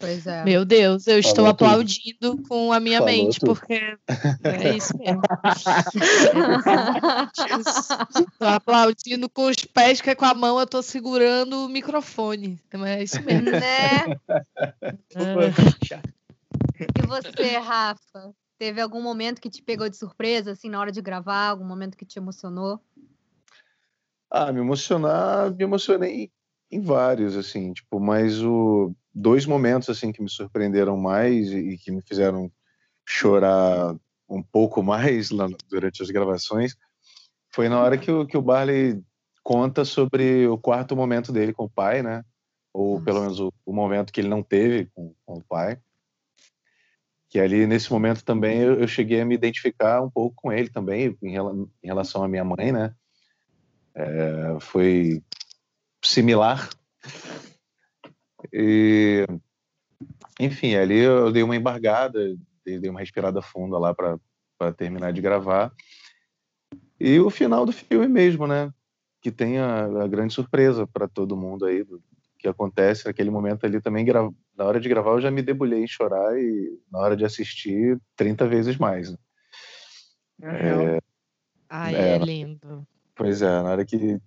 Pois é. Meu Deus, eu Falou estou tudo. aplaudindo com a minha Falou mente, tudo. porque é isso mesmo. estou aplaudindo com os pés, que é com a mão eu estou segurando o microfone. É isso mesmo. Né? E você, Rafa? Teve algum momento que te pegou de surpresa, assim, na hora de gravar? Algum momento que te emocionou? Ah, me emocionar, me emocionei em vários, assim, tipo, mas o dois momentos assim que me surpreenderam mais e, que me fizeram chorar um pouco mais lá durante as gravações foi na hora que o, que o Barley conta sobre o quarto momento dele com o pai, né? Ou Nossa. pelo menos o, o, momento que ele não teve com, com, o pai. Que ali, nesse momento também, eu, eu cheguei a me identificar um pouco com ele também, em, em relação à minha mãe, né? é, foi similar. E, enfim, ali eu dei uma embargada, dei uma respirada funda lá para terminar de gravar. E o final do filme mesmo, né? Que tem a, a grande surpresa para todo mundo aí do que acontece naquele momento ali também. Na hora de gravar eu já me debulhei em chorar e na hora de assistir 30 vezes mais. Né? É, Ai, é, é lindo. Pois é, na hora que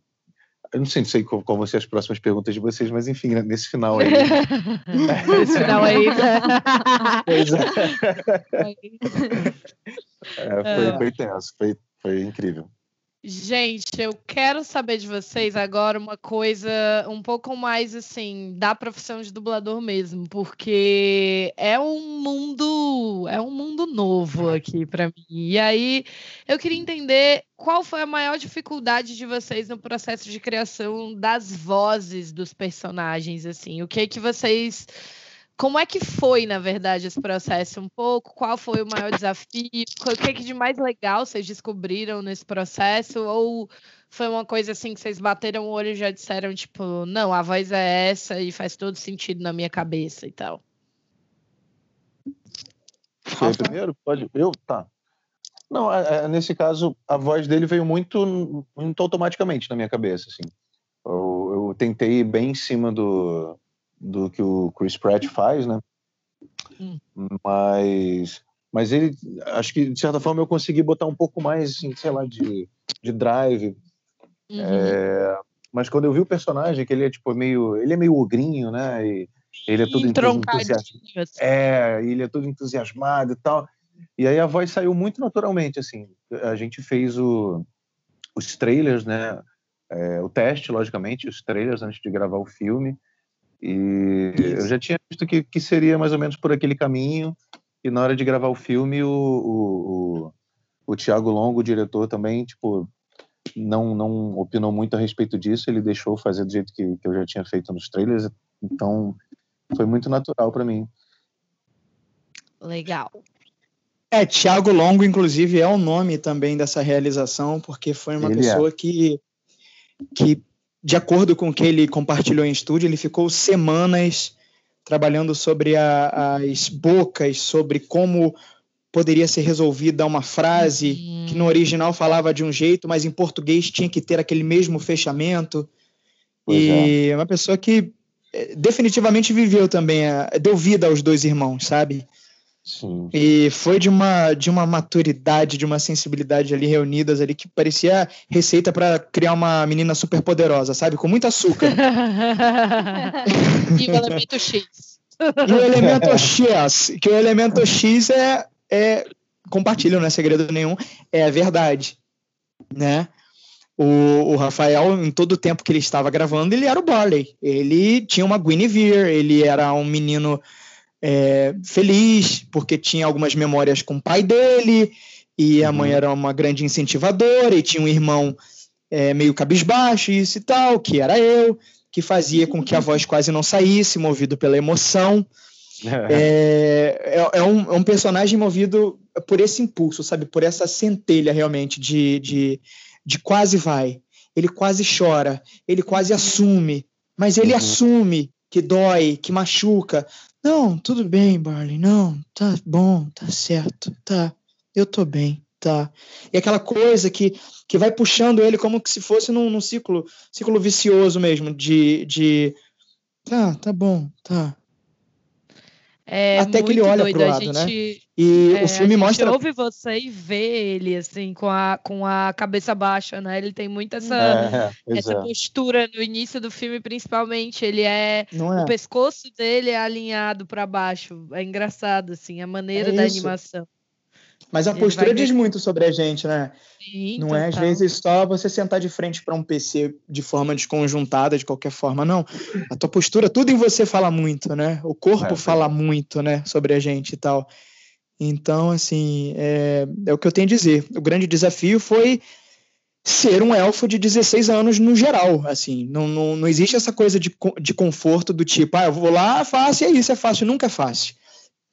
eu não sei, não sei qual, qual vão ser as próximas perguntas de vocês, mas enfim, né, nesse final aí. nesse final aí. pois é. é foi, foi tenso, foi, foi incrível. Gente, eu quero saber de vocês agora uma coisa um pouco mais assim da profissão de dublador mesmo, porque é um mundo, é um mundo novo aqui para mim. E aí eu queria entender qual foi a maior dificuldade de vocês no processo de criação das vozes dos personagens assim. O que que vocês como é que foi, na verdade, esse processo um pouco? Qual foi o maior desafio? O que, é que de mais legal vocês descobriram nesse processo? Ou foi uma coisa assim que vocês bateram o olho e já disseram, tipo, não, a voz é essa e faz todo sentido na minha cabeça e tal? Você primeiro? Pode. Eu? Tá. Não, é, é, nesse caso, a voz dele veio muito, muito automaticamente na minha cabeça, assim. Eu, eu tentei ir bem em cima do, do que o Chris Pratt faz, né? Hum. Mas, mas ele, acho que de certa forma eu consegui botar um pouco mais, assim, sei lá, de, de drive. Uhum. É, mas quando eu vi o personagem, que ele é tipo meio, ele é meio ogrinho, né? E ele é todo entusiasmado. Assim. É, ele é todo entusiasmado e tal. E aí a voz saiu muito naturalmente, assim. A gente fez o, os trailers, né? É, o teste, logicamente, os trailers antes de gravar o filme. E eu já tinha visto que, que seria mais ou menos por aquele caminho. E na hora de gravar o filme, o, o, o, o Tiago Longo, o diretor, também, tipo, não, não opinou muito a respeito disso. Ele deixou fazer do jeito que, que eu já tinha feito nos trailers. Então, foi muito natural para mim. Legal. É, Tiago Longo, inclusive, é o nome também dessa realização, porque foi uma Ele pessoa é. que, que de acordo com o que ele compartilhou em estúdio, ele ficou semanas trabalhando sobre a, as bocas, sobre como poderia ser resolvida uma frase uhum. que no original falava de um jeito, mas em português tinha que ter aquele mesmo fechamento. Pois e é. uma pessoa que eh, definitivamente viveu também, deu vida aos dois irmãos, sabe? Sim. E foi de uma, de uma maturidade, de uma sensibilidade ali reunidas ali que parecia receita para criar uma menina super poderosa, sabe? Com muito açúcar. e o elemento X. E o elemento X, que o elemento X é, é compartilham, não é segredo nenhum, é a verdade, né? O, o, Rafael, em todo o tempo que ele estava gravando, ele era o Barley. Ele tinha uma Guinevere, ele era um menino é, feliz, porque tinha algumas memórias com o pai dele, e a mãe uhum. era uma grande incentivadora, e tinha um irmão é, meio cabisbaixo, isso e tal, que era eu, que fazia com que a voz quase não saísse, movido pela emoção. É, é, é, um, é um personagem movido por esse impulso, sabe? Por essa centelha realmente de, de, de quase vai. Ele quase chora, ele quase assume, mas ele uhum. assume que dói, que machuca, não, tudo bem, Barley. Não, tá bom, tá certo, tá. Eu tô bem, tá. E aquela coisa que, que vai puxando ele como se fosse num, num ciclo, ciclo vicioso mesmo, de, de. Tá, tá bom, tá. É Até que ele olha doido. pro lado, né? gente, né? E é, o filme a mostra. ouve você e vê ele, assim, com a, com a cabeça baixa, né? Ele tem muito essa, é, essa postura no início do filme, principalmente. Ele é, é. O pescoço dele é alinhado para baixo. É engraçado, assim, a maneira é da animação. Mas a postura diz muito sobre a gente, né? Sim, não é, às vezes, só você sentar de frente para um PC de forma desconjuntada, de qualquer forma, não. A tua postura, tudo em você fala muito, né? O corpo é, fala muito, né, sobre a gente e tal. Então, assim, é, é o que eu tenho a dizer. O grande desafio foi ser um elfo de 16 anos no geral, assim, não, não, não existe essa coisa de, de conforto do tipo, ah, eu vou lá, fácil, é isso, é fácil, nunca é fácil.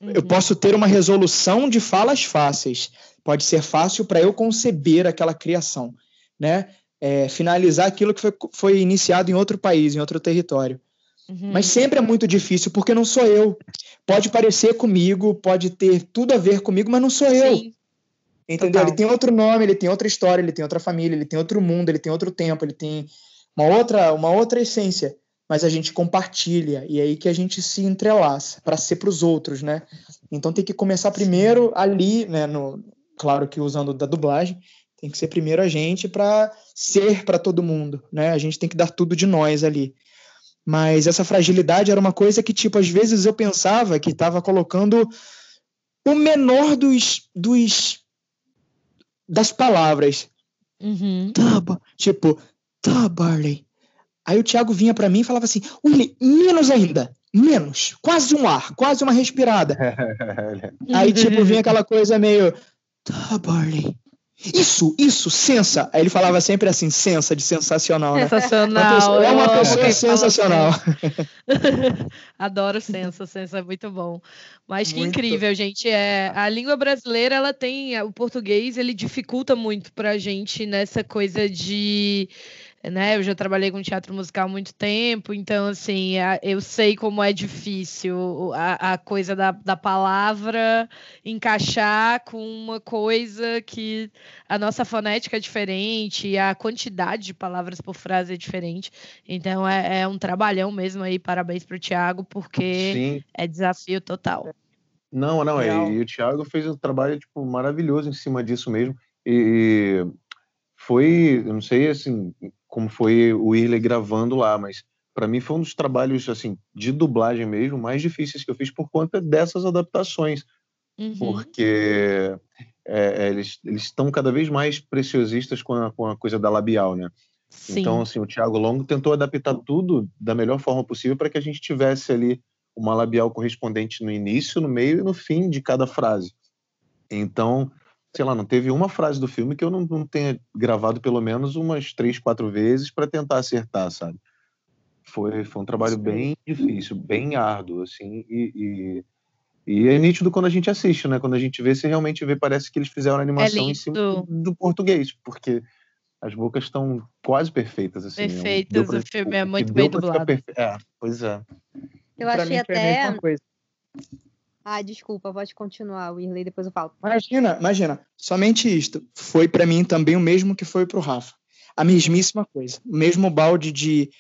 Uhum. Eu posso ter uma resolução de falas fáceis, pode ser fácil para eu conceber aquela criação, né? é, finalizar aquilo que foi, foi iniciado em outro país, em outro território. Uhum. Mas sempre é muito difícil, porque não sou eu. Pode parecer comigo, pode ter tudo a ver comigo, mas não sou eu. Sim. Entendeu? Total. Ele tem outro nome, ele tem outra história, ele tem outra família, ele tem outro mundo, ele tem outro tempo, ele tem uma outra, uma outra essência. Mas a gente compartilha e é aí que a gente se entrelaça para ser para os outros, né? Então tem que começar primeiro ali, né? No, claro que usando da dublagem, tem que ser primeiro a gente para ser para todo mundo, né? A gente tem que dar tudo de nós ali. Mas essa fragilidade era uma coisa que, tipo, às vezes eu pensava que estava colocando o menor dos, dos das palavras. Uhum. Tá, tipo, tá, Barley. Aí o Thiago vinha para mim e falava assim: Willy, menos ainda, menos, quase um ar, quase uma respirada. Aí, tipo, vinha aquela coisa meio, tá, Barley. Isso, isso, sensa. Aí ele falava sempre assim, sensa, de sensacional. Né? Sensacional. É uma pessoa sensacional. Adoro sensa, sensa é muito bom. Mas que muito. incrível, gente. É, a língua brasileira, ela tem, o português, ele dificulta muito pra gente nessa coisa de né? Eu já trabalhei com teatro musical há muito tempo, então, assim, eu sei como é difícil a, a coisa da, da palavra encaixar com uma coisa que a nossa fonética é diferente, a quantidade de palavras por frase é diferente. Então, é, é um trabalhão mesmo aí. Parabéns para o Tiago, porque Sim. é desafio total. Não, não, é, e o Thiago fez um trabalho tipo, maravilhoso em cima disso mesmo. E foi, eu não sei assim, como foi o Irley gravando lá, mas para mim foi um dos trabalhos assim de dublagem mesmo mais difíceis que eu fiz por conta dessas adaptações, uhum. porque é, é eles estão cada vez mais preciosistas com a, com a coisa da labial, né? Sim. Então, assim, o Thiago Longo tentou adaptar tudo da melhor forma possível para que a gente tivesse ali uma labial correspondente no início, no meio e no fim de cada frase. Então, sei lá, não teve uma frase do filme que eu não, não tenha gravado pelo menos umas três, quatro vezes para tentar acertar, sabe? Foi, foi um trabalho Sim. bem difícil, bem árduo, assim, e, e, e, é nítido quando a gente assiste, né? Quando a gente vê, se realmente vê, parece que eles fizeram a é animação é em cima do, do, português, porque as bocas estão quase perfeitas, assim. Perfeitas, pra, o filme é muito bem dublado. Perfe... É, pois é. Eu pra achei até... Ah, desculpa, pode continuar, Wirley, depois eu falo. Imagina, imagina. Somente isto foi para mim também o mesmo que foi para o Rafa. A mesmíssima coisa. O mesmo balde de,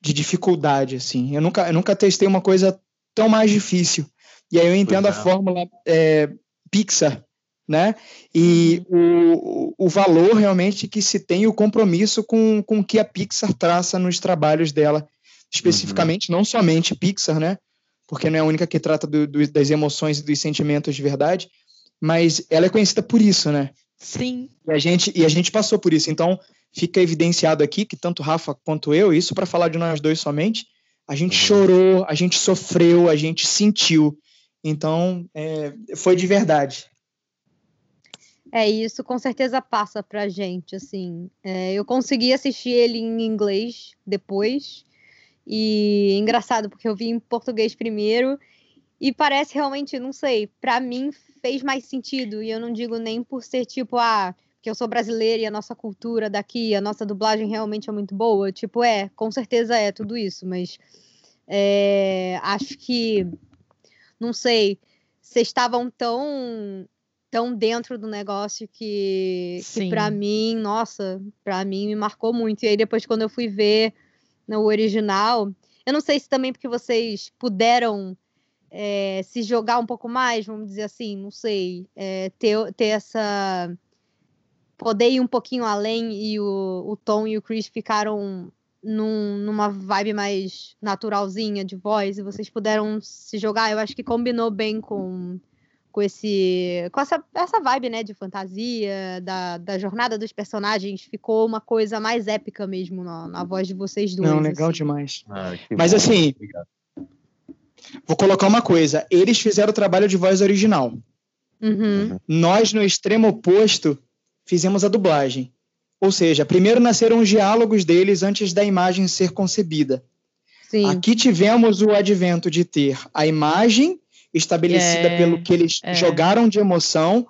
de dificuldade, assim. Eu nunca, eu nunca testei uma coisa tão mais difícil. E aí eu entendo é. a fórmula é, Pixar, né? E uhum. o, o valor realmente que se tem, o compromisso com, com o que a Pixar traça nos trabalhos dela, especificamente, uhum. não somente Pixar, né? Porque não é a única que trata do, do, das emoções e dos sentimentos de verdade, mas ela é conhecida por isso, né? Sim. E a gente, e a gente passou por isso. Então, fica evidenciado aqui que tanto Rafa quanto eu, isso para falar de nós dois somente, a gente uhum. chorou, a gente sofreu, a gente sentiu. Então, é, foi de verdade. É, isso com certeza passa pra gente, assim. É, eu consegui assistir ele em inglês depois, e engraçado, porque eu vi em português primeiro e parece realmente, não sei, para mim fez mais sentido. E eu não digo nem por ser tipo, ah, que eu sou brasileira e a nossa cultura daqui, a nossa dublagem realmente é muito boa. Tipo, é, com certeza é tudo isso, mas é, acho que, não sei, vocês estavam tão tão dentro do negócio que, que para mim, nossa, para mim me marcou muito. E aí depois quando eu fui ver no original. Eu não sei se também porque vocês puderam é, se jogar um pouco mais, vamos dizer assim, não sei, é, ter, ter essa. poder ir um pouquinho além e o, o Tom e o Chris ficaram num, numa vibe mais naturalzinha de voz e vocês puderam se jogar. Eu acho que combinou bem com com esse com essa, essa vibe né de fantasia da, da jornada dos personagens ficou uma coisa mais épica mesmo na, na voz de vocês dois não legal assim. demais ah, mas bom. assim Obrigado. vou colocar uma coisa eles fizeram o trabalho de voz original uhum. nós no extremo oposto fizemos a dublagem ou seja primeiro nasceram os diálogos deles antes da imagem ser concebida Sim. aqui tivemos o advento de ter a imagem estabelecida é, pelo que eles é. jogaram de emoção,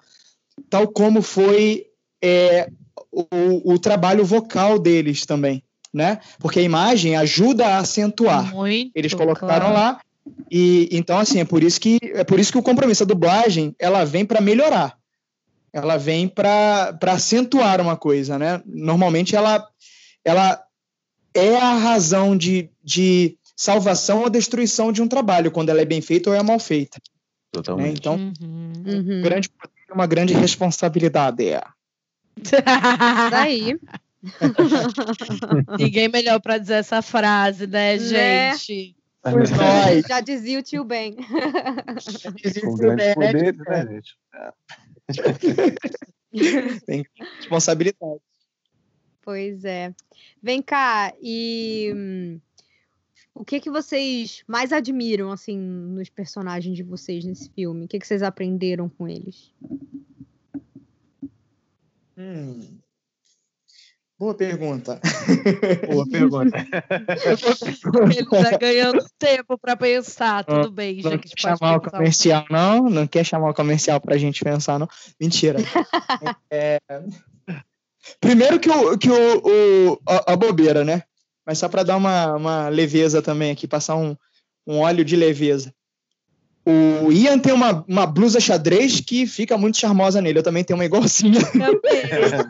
tal como foi é, o, o trabalho vocal deles também, né? Porque a imagem ajuda a acentuar. Muito, Eles colocaram claro. lá e então assim é por isso que é por isso que o compromisso a dublagem ela vem para melhorar, ela vem para acentuar uma coisa, né? Normalmente ela ela é a razão de, de salvação ou destruição de um trabalho quando ela é bem feita ou é mal feita. Totalmente. Né? Então, Uhum. Uhum. grande uma grande responsabilidade. É. Daí. Ninguém melhor para dizer essa frase, né, Né? gente? Pois nós. Já dizia o tio Ben. Com grandes poderes, né, gente? Tem responsabilidade. Pois é. Vem cá, e hum, o que que vocês mais admiram, assim, nos personagens de vocês nesse filme? O que que vocês aprenderam com eles? Hum. Boa pergunta. Boa pergunta. Ele tá ganhando tempo para pensar. Tudo bem, Não gente. quer chamar o comercial, não? Não quer chamar o comercial pra gente pensar, não? Mentira. É, Primeiro que, o, que o, o- a, a bobeira, né? Mas só para dar uma, uma leveza também aqui, passar um, um óleo de leveza. O Ian tem uma, uma blusa xadrez que fica muito charmosa nele. Eu também tenho uma igualzinha. Também.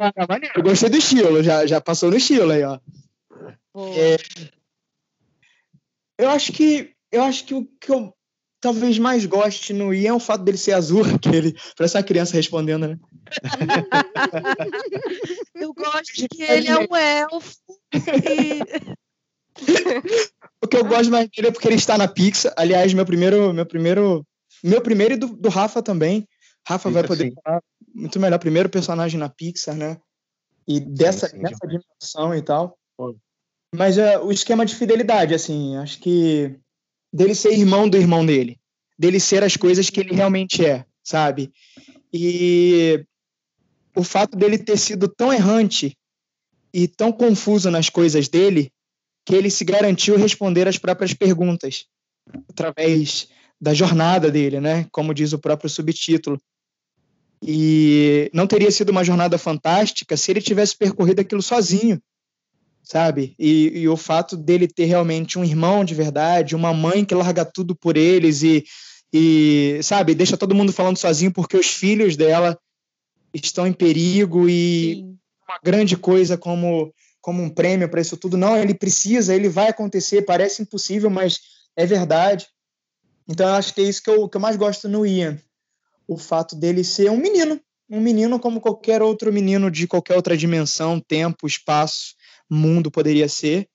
Tá. Eu gostei do estilo, já, já passou no estilo aí, ó. É, Eu acho que eu acho que o que eu talvez mais goste no Ian é o fato dele ser azul, aquele. Parece uma criança respondendo, né? Eu gosto que ele é um elfo. e- O que eu gosto mais dele é porque ele está na Pixar. Aliás, meu primeiro, meu primeiro, meu primeiro e do, do Rafa também. Rafa vai poder assim. falar muito melhor. Primeiro personagem na Pixar, né? E dessa, sim, dessa dimensão e tal. Pô. Mas é, o esquema de fidelidade, assim, acho que dele ser irmão do irmão dele, dele ser as coisas que ele realmente é, sabe? E o fato dele ter sido tão errante e tão confuso nas coisas dele que ele se garantiu responder as próprias perguntas através da jornada dele, né? Como diz o próprio subtítulo. E não teria sido uma jornada fantástica se ele tivesse percorrido aquilo sozinho, sabe? E, e o fato dele ter realmente um irmão de verdade, uma mãe que larga tudo por eles e, e sabe, deixa todo mundo falando sozinho porque os filhos dela estão em perigo e Sim. uma grande coisa como como um prêmio para isso tudo. Não, ele precisa, ele vai acontecer, parece impossível, mas é verdade. Então eu acho que é isso que eu, que eu mais gosto no Ian. O fato dele ser um menino, um menino como qualquer outro menino de qualquer outra dimensão, tempo, espaço, mundo poderia ser.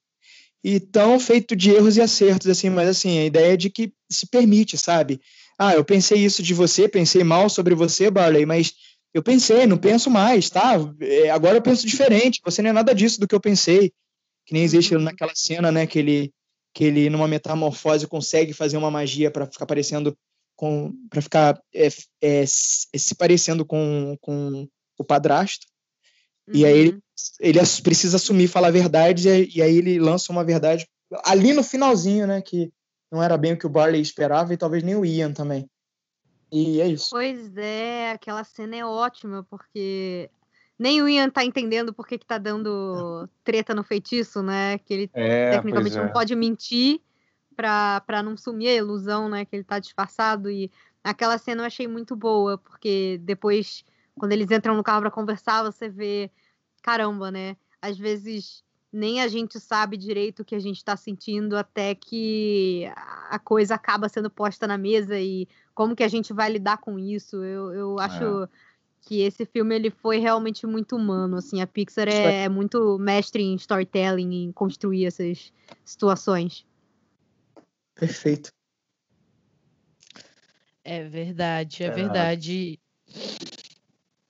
E tão feito de erros e acertos, assim, mas assim, a ideia é de que se permite, sabe? Ah, eu pensei isso de você, pensei mal sobre você, Barley, mas eu pensei, não penso mais, tá? É, agora eu penso diferente, você não é nada disso do que eu pensei. Que nem existe Uhum. naquela cena, né, que ele, que ele numa metamorfose consegue fazer uma magia para ficar parecendo com para ficar é, é, se se parecendo com, com o padrasto. E aí ele, Uhum. ele precisa assumir, falar a verdade, e, aí- e aí ele lança uma verdade ali no finalzinho, né, que não era bem o que o Barley esperava e talvez nem o Ian também. E é isso. Pois é, aquela cena é ótima, porque nem o Ian tá entendendo por que, que tá dando treta no feitiço, né? Que ele É, tecnicamente é. não pode mentir pra, pra não sumir a ilusão, né? Que ele tá disfarçado. E aquela cena eu achei muito boa, porque depois, quando eles entram no carro pra conversar, você vê, caramba, né? Às vezes nem a gente sabe direito o que a gente tá sentindo até que a coisa acaba sendo posta na mesa e como que a gente vai lidar com isso. Eu, eu acho que esse filme ele foi realmente muito humano, assim, a Pixar é, é muito mestre em storytelling, em construir essas situações. Perfeito. É verdade, é É. verdade.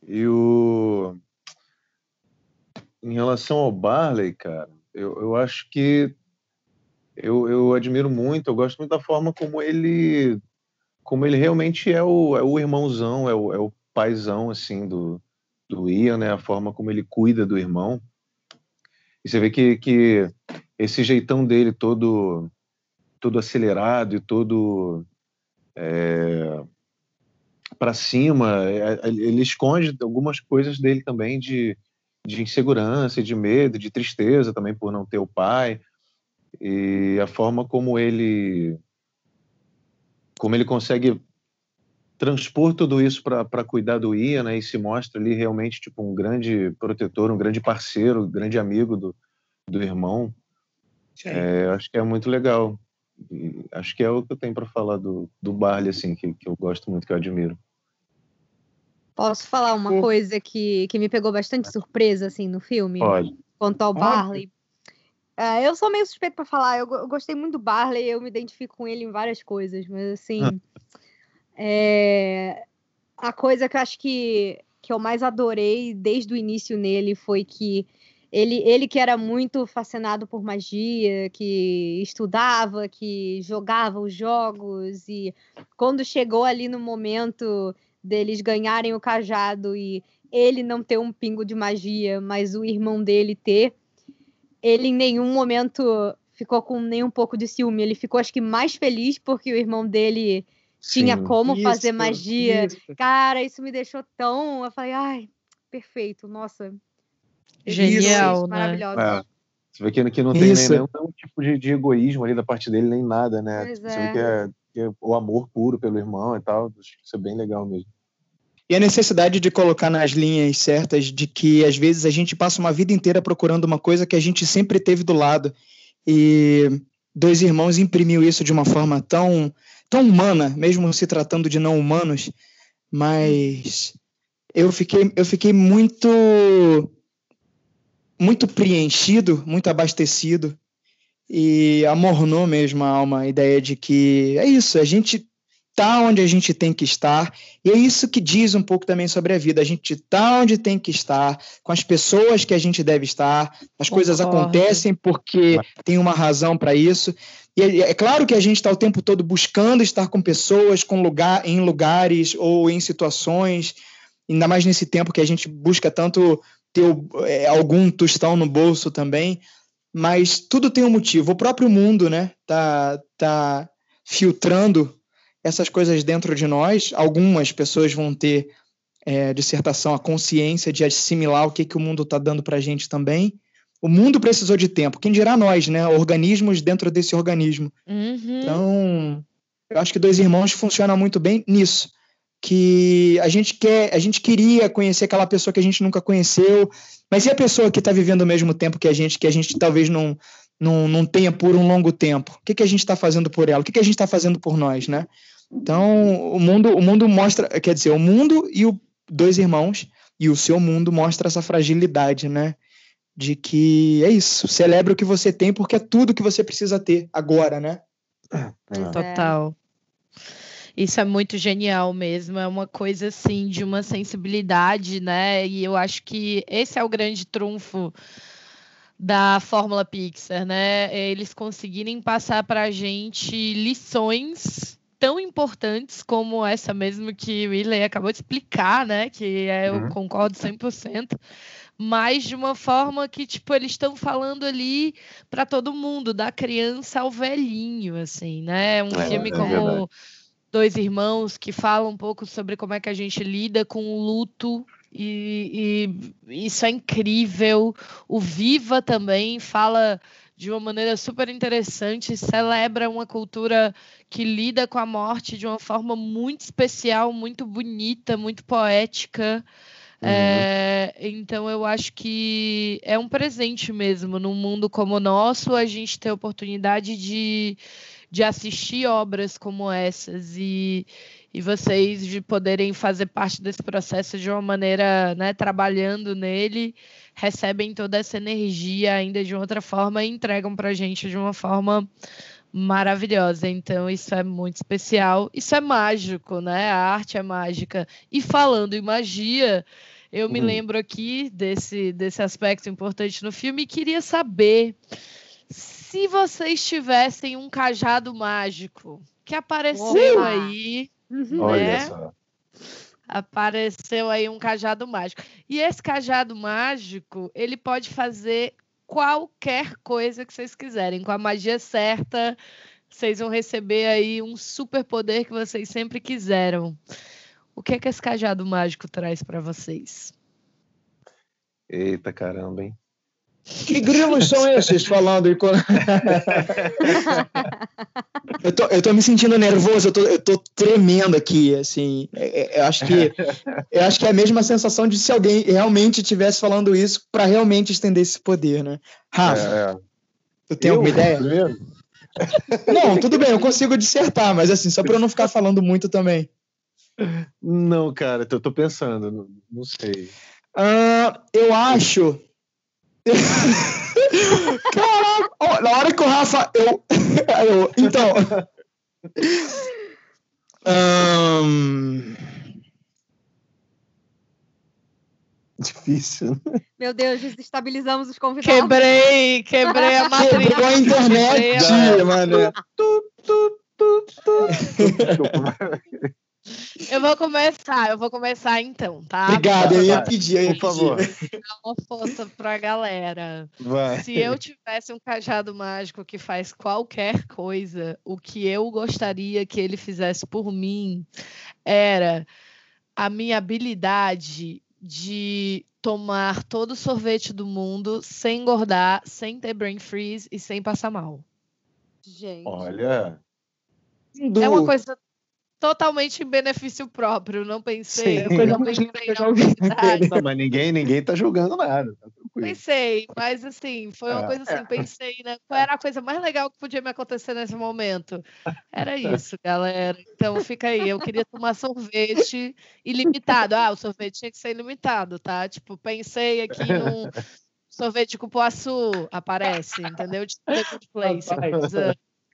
E o. Em relação ao Barley, cara, eu, eu acho que eu, eu admiro muito, eu gosto muito da forma como ele como ele realmente é o, é o irmãozão, é o, é o paizão, assim, do, do Ian, né? A forma como ele cuida do irmão. E você vê que, que esse jeitão dele todo, todo acelerado e todo é, para cima. É, ele esconde algumas coisas dele também de, de insegurança, de medo, de tristeza também por não ter o pai. E a forma como ele como ele consegue transpor tudo isso para cuidar do Ian, né, e se mostra ali realmente tipo um grande protetor, um grande parceiro, um grande amigo do, do irmão. É, acho que é muito legal. E acho que é o que eu tenho para falar do, do Barley, assim, que, que eu gosto muito, que eu admiro. Posso falar uma coisa que, que me pegou bastante surpresa, assim, no filme? Pode. Quanto ao Barley. Uh, eu sou meio suspeito para falar, eu, eu, gostei muito do Barley, eu me identifico com ele em várias coisas, mas assim. é, a coisa que eu acho que, que eu mais adorei desde o início nele foi que ele, ele que era muito fascinado por magia, que estudava, que jogava os jogos, e quando chegou ali no momento deles ganharem o cajado e ele não ter um pingo de magia, mas o irmão dele ter, ele em nenhum momento ficou com nem um pouco de ciúme. Ele ficou, acho que, mais feliz porque o irmão dele Sim. tinha como isso, fazer magia. Isso. Cara, isso me deixou tão. Eu falei, ai, perfeito, nossa. Genial, né? Maravilhosa. É. Você vê que, que não tem Isso. nem nenhum tipo de, de, egoísmo ali da parte dele, nem nada, né? Pois Você é. vê que é, que é, o amor puro pelo irmão e tal. Acho que isso é bem legal mesmo. E a necessidade de colocar nas linhas certas de que às vezes a gente passa uma vida inteira procurando uma coisa que a gente sempre teve do lado. E dois irmãos imprimiu isso de uma forma tão, tão humana, mesmo se tratando de não humanos. Mas eu fiquei, eu fiquei muito muito preenchido, muito abastecido e amornou mesmo a alma a ideia de que é isso, a gente tá onde a gente tem que estar e é isso que diz um pouco também sobre a vida. A gente tá onde tem que estar, com as pessoas que a gente deve estar. As coisas acontecem porque tem uma razão para isso. E é, é, claro que a gente está o tempo todo buscando estar com pessoas, com lugar, em lugares ou em situações, ainda mais nesse tempo que a gente busca tanto ter é, algum tostão no bolso também, mas tudo tem um motivo. O próprio mundo, né, tá, tá filtrando essas coisas dentro de nós. Algumas pessoas vão ter, é, dissertação, a consciência de assimilar o que, que o mundo está dando para a gente também. O mundo precisou de tempo. Quem dirá nós, né? Organismos dentro desse organismo. Uhum. Então, eu acho que Dois Irmãos funciona muito bem nisso que a gente quer, a gente queria conhecer aquela pessoa que a gente nunca conheceu, mas e a pessoa que está vivendo o mesmo tempo que a gente, que a gente talvez não, não, não tenha por um longo tempo? O que, que a gente está fazendo por ela? O que, que a gente está fazendo por nós, né? Então, o mundo, o mundo mostra, quer dizer, o mundo e os dois irmãos e o seu mundo mostra essa fragilidade, né? De que é isso, celebre o que você tem porque é tudo que você precisa ter agora, né? Pois é. Total. Isso é muito genial mesmo, é uma coisa assim de uma sensibilidade, né? E eu acho que esse é o grande trunfo da Fórmula Pixar, né? É eles conseguirem passar para a gente lições tão importantes como essa mesmo que o Willey acabou de explicar, né? Que é, eu uhum. concordo 100%, mas de uma forma que, tipo, eles estão falando ali para todo mundo, da criança ao velhinho, assim, né? Um é, filme é como verdade dois irmãos que falam um pouco sobre como é que a gente lida com o luto e, e, isso é incrível. O Viva também fala de uma maneira super interessante, celebra uma cultura que lida com a morte de uma forma muito especial, muito bonita, muito poética. Uhum. É, então eu acho que é um presente mesmo num mundo como o nosso a gente ter a oportunidade de de assistir obras como essas e, e vocês de poderem fazer parte desse processo de uma maneira, né, trabalhando nele, recebem toda essa energia ainda de outra forma e entregam para a gente de uma forma maravilhosa. Então, isso é muito especial. Isso é mágico, né? A arte é mágica. E falando em magia, eu me uhum. lembro aqui desse, desse aspecto importante no filme e queria saber se vocês tivessem um cajado mágico que apareceu aí, uhum. né? Apareceu aí um cajado mágico. E esse cajado mágico, ele pode fazer qualquer coisa que vocês quiserem. Com a magia certa, vocês vão receber aí um super poder que vocês sempre quiseram. O que é que esse cajado mágico traz para vocês? Eita caramba, hein? Que grilos são esses falando? Eu, tô, eu tô me sentindo nervoso, eu tô, eu tô tremendo aqui, assim. É, é, eu acho que eu acho que é a mesma sensação de se alguém realmente estivesse falando isso para realmente estender esse poder, né? Rafa, é, é. tu tem eu, alguma ideia? Primeiro? Não, tudo bem, eu consigo dissertar, mas assim, só para eu não ficar falando muito também. Não, cara, eu tô pensando, não, não sei. Uh, eu acho Caraca, na hora que o Rafa. Eu, eu então. Um... Difícil. Meu Deus, desestabilizamos os convidados. Quebrei, quebrei a matriz. Quebrou a internet, mano. Eu vou começar, eu vou começar então, tá? Obrigado, eu ia pedir, aí, por favor. Dá uma força pra galera. Vai. Se eu tivesse um cajado mágico que faz qualquer coisa, o que eu gostaria que ele fizesse por mim era a minha habilidade de tomar todo o sorvete do mundo sem engordar, sem ter brain freeze e sem passar mal. Gente. Olha. É uma coisa totalmente em benefício próprio, não pensei. Sim. Eu não pensei não, mas ninguém, ninguém tá julgando nada. Tá pensei, mas assim, foi uma é. coisa assim, pensei, né? Qual era a coisa mais legal que podia me acontecer nesse momento? Era isso, galera. Então fica aí, eu queria tomar sorvete ilimitado. Ah, o sorvete tinha que ser ilimitado, tá? Tipo, pensei aqui num sorvete de cupuaçu, aparece, entendeu? De place.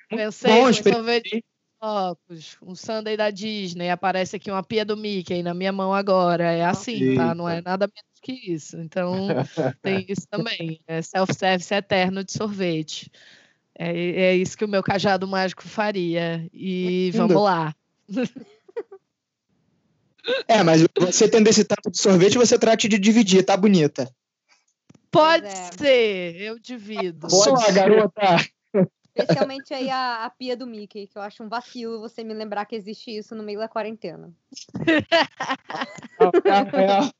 Pensei Bom, sorvete blocos, um Sunday da Disney, aparece aqui uma pia do Mickey na minha mão agora. É assim, tá? Não é nada menos que isso. Então, tem isso também. É self-service eterno de sorvete. É, é isso que o meu cajado mágico faria. E vamos lá. É, mas você tendo esse tanto de sorvete, você trate de dividir, tá bonita. Pode é. ser, eu divido. Pode Só, garota. Especialmente aí a, a, pia do Mickey, que eu acho um vacilo você me lembrar que existe isso no meio da quarentena.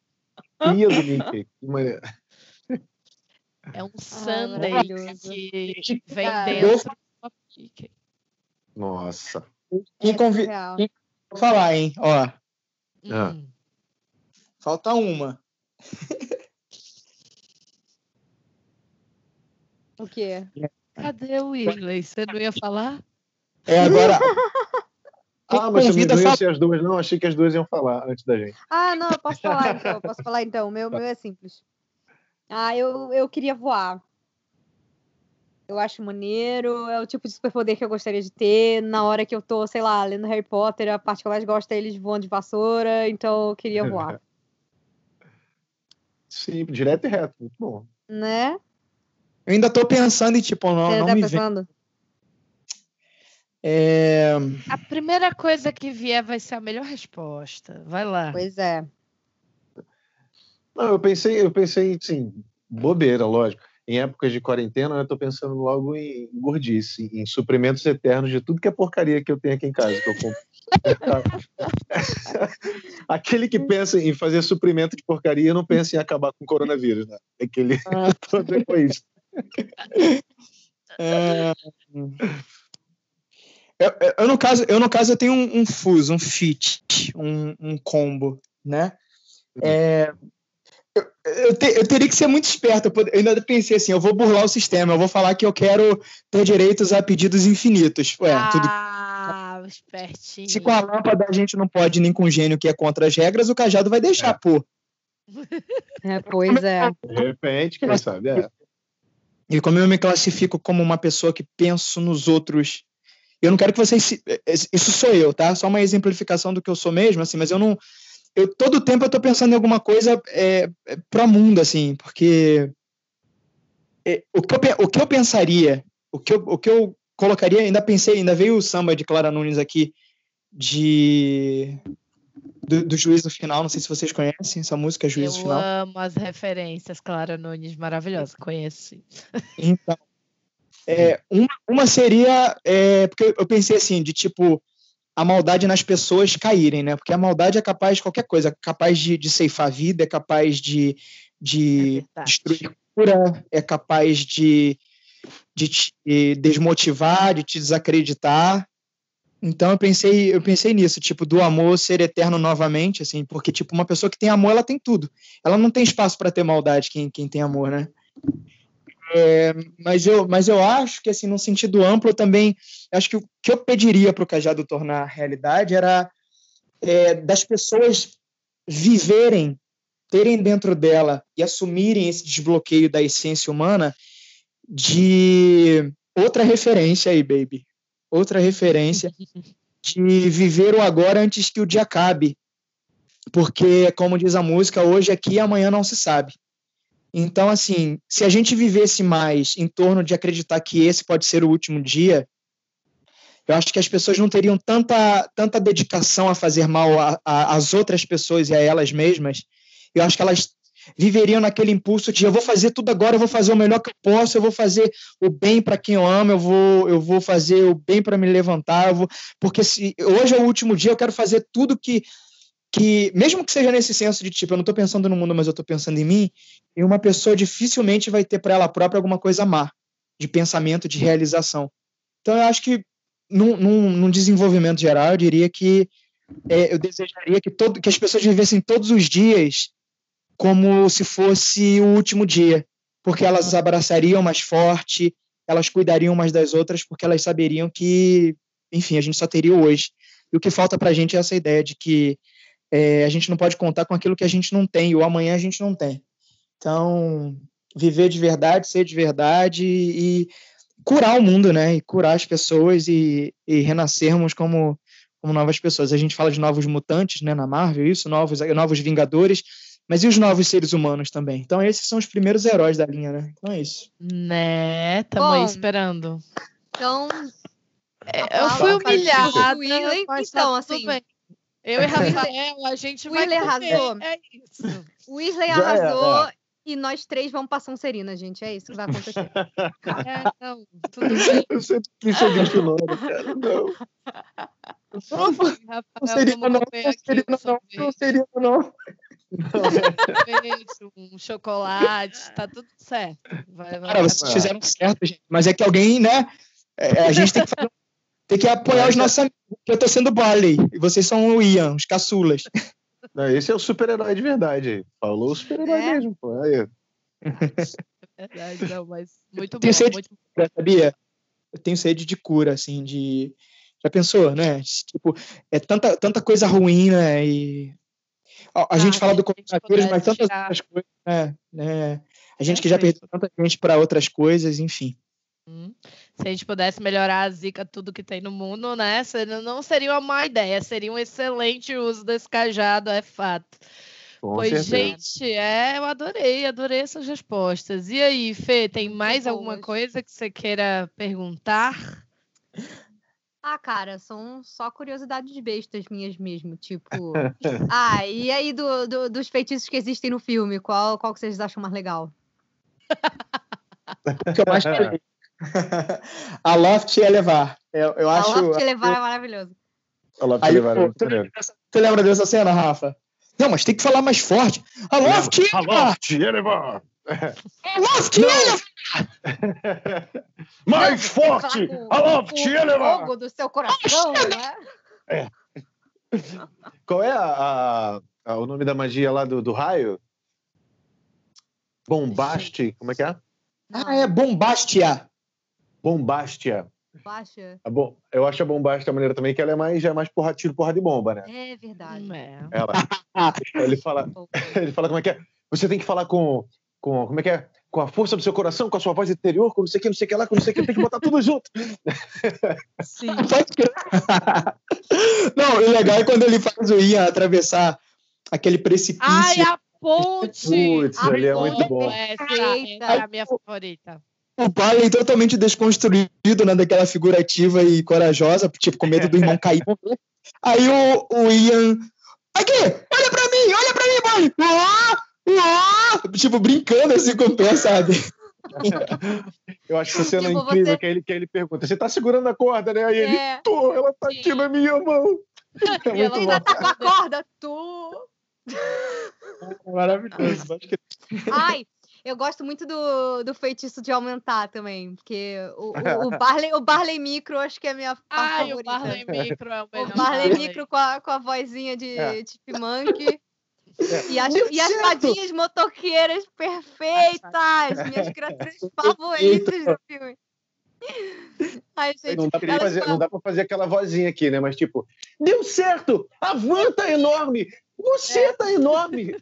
pia do Mickey. É um sundae que vem dentro do Mickey. Nossa. Quem convida. Vou falar, hein? Ó. Hum. Falta uma. O quê? Cadê o Weasley? Você não ia falar? É agora. Ah, mas você não ia ser as duas, não? Achei que as duas iam falar antes da gente. Ah, não, eu posso falar então. Posso falar então. O meu, meu é simples. Ah, eu, eu queria voar. Eu acho maneiro, é o tipo de superpoder que eu gostaria de ter. Na hora que eu tô, sei lá, lendo Harry Potter, a parte que eu mais gosto é eles voando de vassoura, então eu queria voar. Sim, direto e reto, muito bom. Né? Eu ainda tô pensando em, tipo, não, Você não tá me pensando? É... A primeira coisa que vier vai ser a melhor resposta. Vai lá. Pois é. Não, eu pensei, eu pensei, sim, bobeira, lógico. Em épocas de quarentena, eu tô pensando logo em gordice, em suprimentos eternos de tudo que é porcaria que eu tenho aqui em casa, que eu compro. Aquele que pensa em fazer suprimento de porcaria não pensa em acabar com o coronavírus, né? Aquele ah. todo egoísta é... eu, eu, no caso, eu, no caso, eu tenho um, um fuso, um fit, um, um combo, né? É, eu, eu, te, eu, teria que ser muito esperto. Eu, ainda pensei assim: eu vou burlar o sistema, eu vou falar que eu quero ter direitos a pedidos infinitos. Ué, ah, tudo... espertinho. Se com a lâmpada a gente não pode nem com o gênio que é contra as regras, o cajado vai deixar, é. pô. É, pois é. De repente, quem sabe, é. E como eu me classifico como uma pessoa que penso nos outros, eu não quero que vocês. Eh, eh, isso sou eu, tá? Só uma exemplificação do que eu sou mesmo, assim, mas eu não. Eu, todo tempo eu tô pensando em alguma coisa é, é, pro mundo, assim, porque. É, o, que eu, o que eu pensaria, o que eu, o que eu colocaria, ainda pensei, ainda veio o samba de Clara Nunes aqui, de do, do Juízo Final. Não sei se vocês conhecem essa música, Juízo eu Final. Eu amo as referências, Clara Nunes, maravilhosa, conheço. Então, é, uma, uma seria, é, porque eu pensei assim, de tipo, a maldade nas pessoas caírem, né? Porque a maldade é capaz de qualquer coisa, é capaz de, de ceifar a vida, é capaz de, de É destruir cura, é capaz de, de te desmotivar, de te desacreditar. Então eu pensei, eu pensei nisso, tipo, do amor ser eterno novamente, assim, porque tipo, uma pessoa que tem amor, ela tem tudo. Ela não tem espaço para ter maldade quem, quem tem amor, né? É, mas, eu, mas eu acho que, assim, num sentido amplo, eu também acho que o que eu pediria para o Cajado tornar realidade era é, das pessoas viverem, terem dentro dela e assumirem esse desbloqueio da essência humana de outra referência aí, baby. Outra referência de viver o agora antes que o dia acabe. Porque, como diz a música, hoje aqui e amanhã não se sabe. Então, assim, se a gente vivesse mais em torno de acreditar que esse pode ser o último dia, eu acho que as pessoas não teriam tanta, tanta dedicação a fazer mal às outras pessoas e a elas mesmas. Eu acho que elas viveriam naquele impulso de eu vou fazer tudo agora, eu vou fazer o melhor que eu posso, eu vou fazer o bem para quem eu amo, eu vou, eu vou fazer o bem para me levantar, eu vou, porque se hoje é o último dia, eu quero fazer tudo que que, mesmo que seja nesse senso de tipo, eu não estou pensando no mundo, mas eu estou pensando em mim, e uma pessoa dificilmente vai ter para ela própria alguma coisa má, de pensamento, de realização. Então, eu acho que, num, num, num desenvolvimento geral, eu diria que é, eu desejaria que, todo, que as pessoas vivessem todos os dias como se fosse o último dia, porque elas abraçariam mais forte, elas cuidariam mais das outras, porque elas saberiam que, enfim, a gente só teria hoje. E o que falta para a gente é essa ideia de que é, a gente não pode contar com aquilo que a gente não tem, e o amanhã a gente não tem. Então, viver de verdade, ser de verdade e curar o mundo, né? E curar as pessoas e, e renascermos como, como novas pessoas. A gente fala de novos mutantes, né, na Marvel, isso, novos, novos Vingadores, mas e os novos seres humanos também? Então, esses são os primeiros heróis da linha, né? Então é isso. Né, estamos aí Bom, esperando. Então, É, eu fui humilhada, mas Então, tá assim, bem. Eu e Rafael, a gente vai Whirley comer, arrasou. É isso. o Weasley Já é, arrasou e nós três vamos pra Sonserina, gente. É isso que vai acontecer. É, não, tudo bem. Eu sempre quis ser de Filona, cara. Não. Rafael, Não seria, vamos não, não seria, um não, sorvete, não seria, não. Um chocolate, tá tudo certo. Vai, vai, Cara, vocês fizeram certo, gente. Mas é que alguém, né? é, a gente tem que, fazer- tem que apoiar os nossos amigos. Eu tô sendo Barley e vocês são o Ian, os caçulas. Não, esse é o super-herói de verdade. Falou o super-herói É? mesmo, pô. Aí. Verdade, não, mas muito bom, Tenho sede muito cura, sabia? Eu tenho sede de cura, assim, de. Já pensou, né? Tipo, é tanta, tanta coisa ruim, né? E. A, a gente Ah, fala do gente coronavírus, mas tantas tirar- outras coisas, né? né? A gente que É, já gente. perdeu tanta gente para outras coisas, enfim. Hum. Se a gente pudesse melhorar a zica, tudo que tem no mundo, né? seria- Não seria uma má ideia, seria um excelente uso desse cajado, é fato. Com pois, certeza. gente, é, eu adorei, adorei essas respostas. E aí, Fê, tem mais Muito alguma coisa que você queira perguntar? Ah, cara, são só curiosidades bestas minhas mesmo. Tipo. ah, e aí do, do- dos feitiços que existem no filme? Qual, qual que vocês acham mais legal? O que eu mais queria. a Loft ia levar. Eu, eu A acho. Loft te levar é maravilhoso. Olha lá, Aí, levar, pô, muito tu, maneiro. lembra dessa, tu lembra dessa cena, Rafa? Não, mas tem que falar mais forte. A Loft ia A levar! Loft ia Loft ia levar! Mais forte! A ia o fogo do seu coração, né? Qual é a, a- a- o nome da magia lá do, do raio? Bombaste, como é que é? Ah, é Bombastia. Bombastia. A bom, eu acho a Bombastia a maneira também que ela é mais, já é mais porra, tiro porra de bomba, né? É verdade. Hum, é. Ela. ele fala, ele fala como é que é? Você tem que falar com, com como é que é? Com a força do seu coração, com a sua voz interior, com não sei o que, não sei o que lá, com não sei o que, tem que botar tudo junto. Sim. Não, o legal é quando ele faz o Ian atravessar aquele precipício. Ai, a ponte! Putz, A ali é muito bom. Essa, Perfeita. essa é a minha favorita. O Barley totalmente desconstruído, né? Daquela figura ativa e corajosa, tipo, com medo do irmão cair. Aí o, o Ian. Aqui! Olha pra mim! Olha pra mim, Barley! Uá, uá! Tipo, brincando assim com o pé, sabe? Eu acho que essa cena é tipo, incrível, você... que, ele, que ele pergunta, você tá segurando a corda, né? Aí é. ele, tô, ela tá Sim. aqui na minha mão. É e ela ainda tá com a corda, tu. Maravilhoso. Ai, eu gosto muito do, do feitiço de aumentar também, porque o, o, o, Barley, o Barley Micro acho que é a minha Ai, favorita. o Barley Micro é o melhor. O Barley Micro com a, com a vozinha de é. Chipmunk. É. E as, e as fadinhas motoqueiras perfeitas! Minhas criaturas favoritas do filme. Ai, gente, não, dá pra fazer, não dá pra fazer aquela vozinha aqui, né? Mas tipo, deu certo! A van tá enorme! Você é. tá enorme!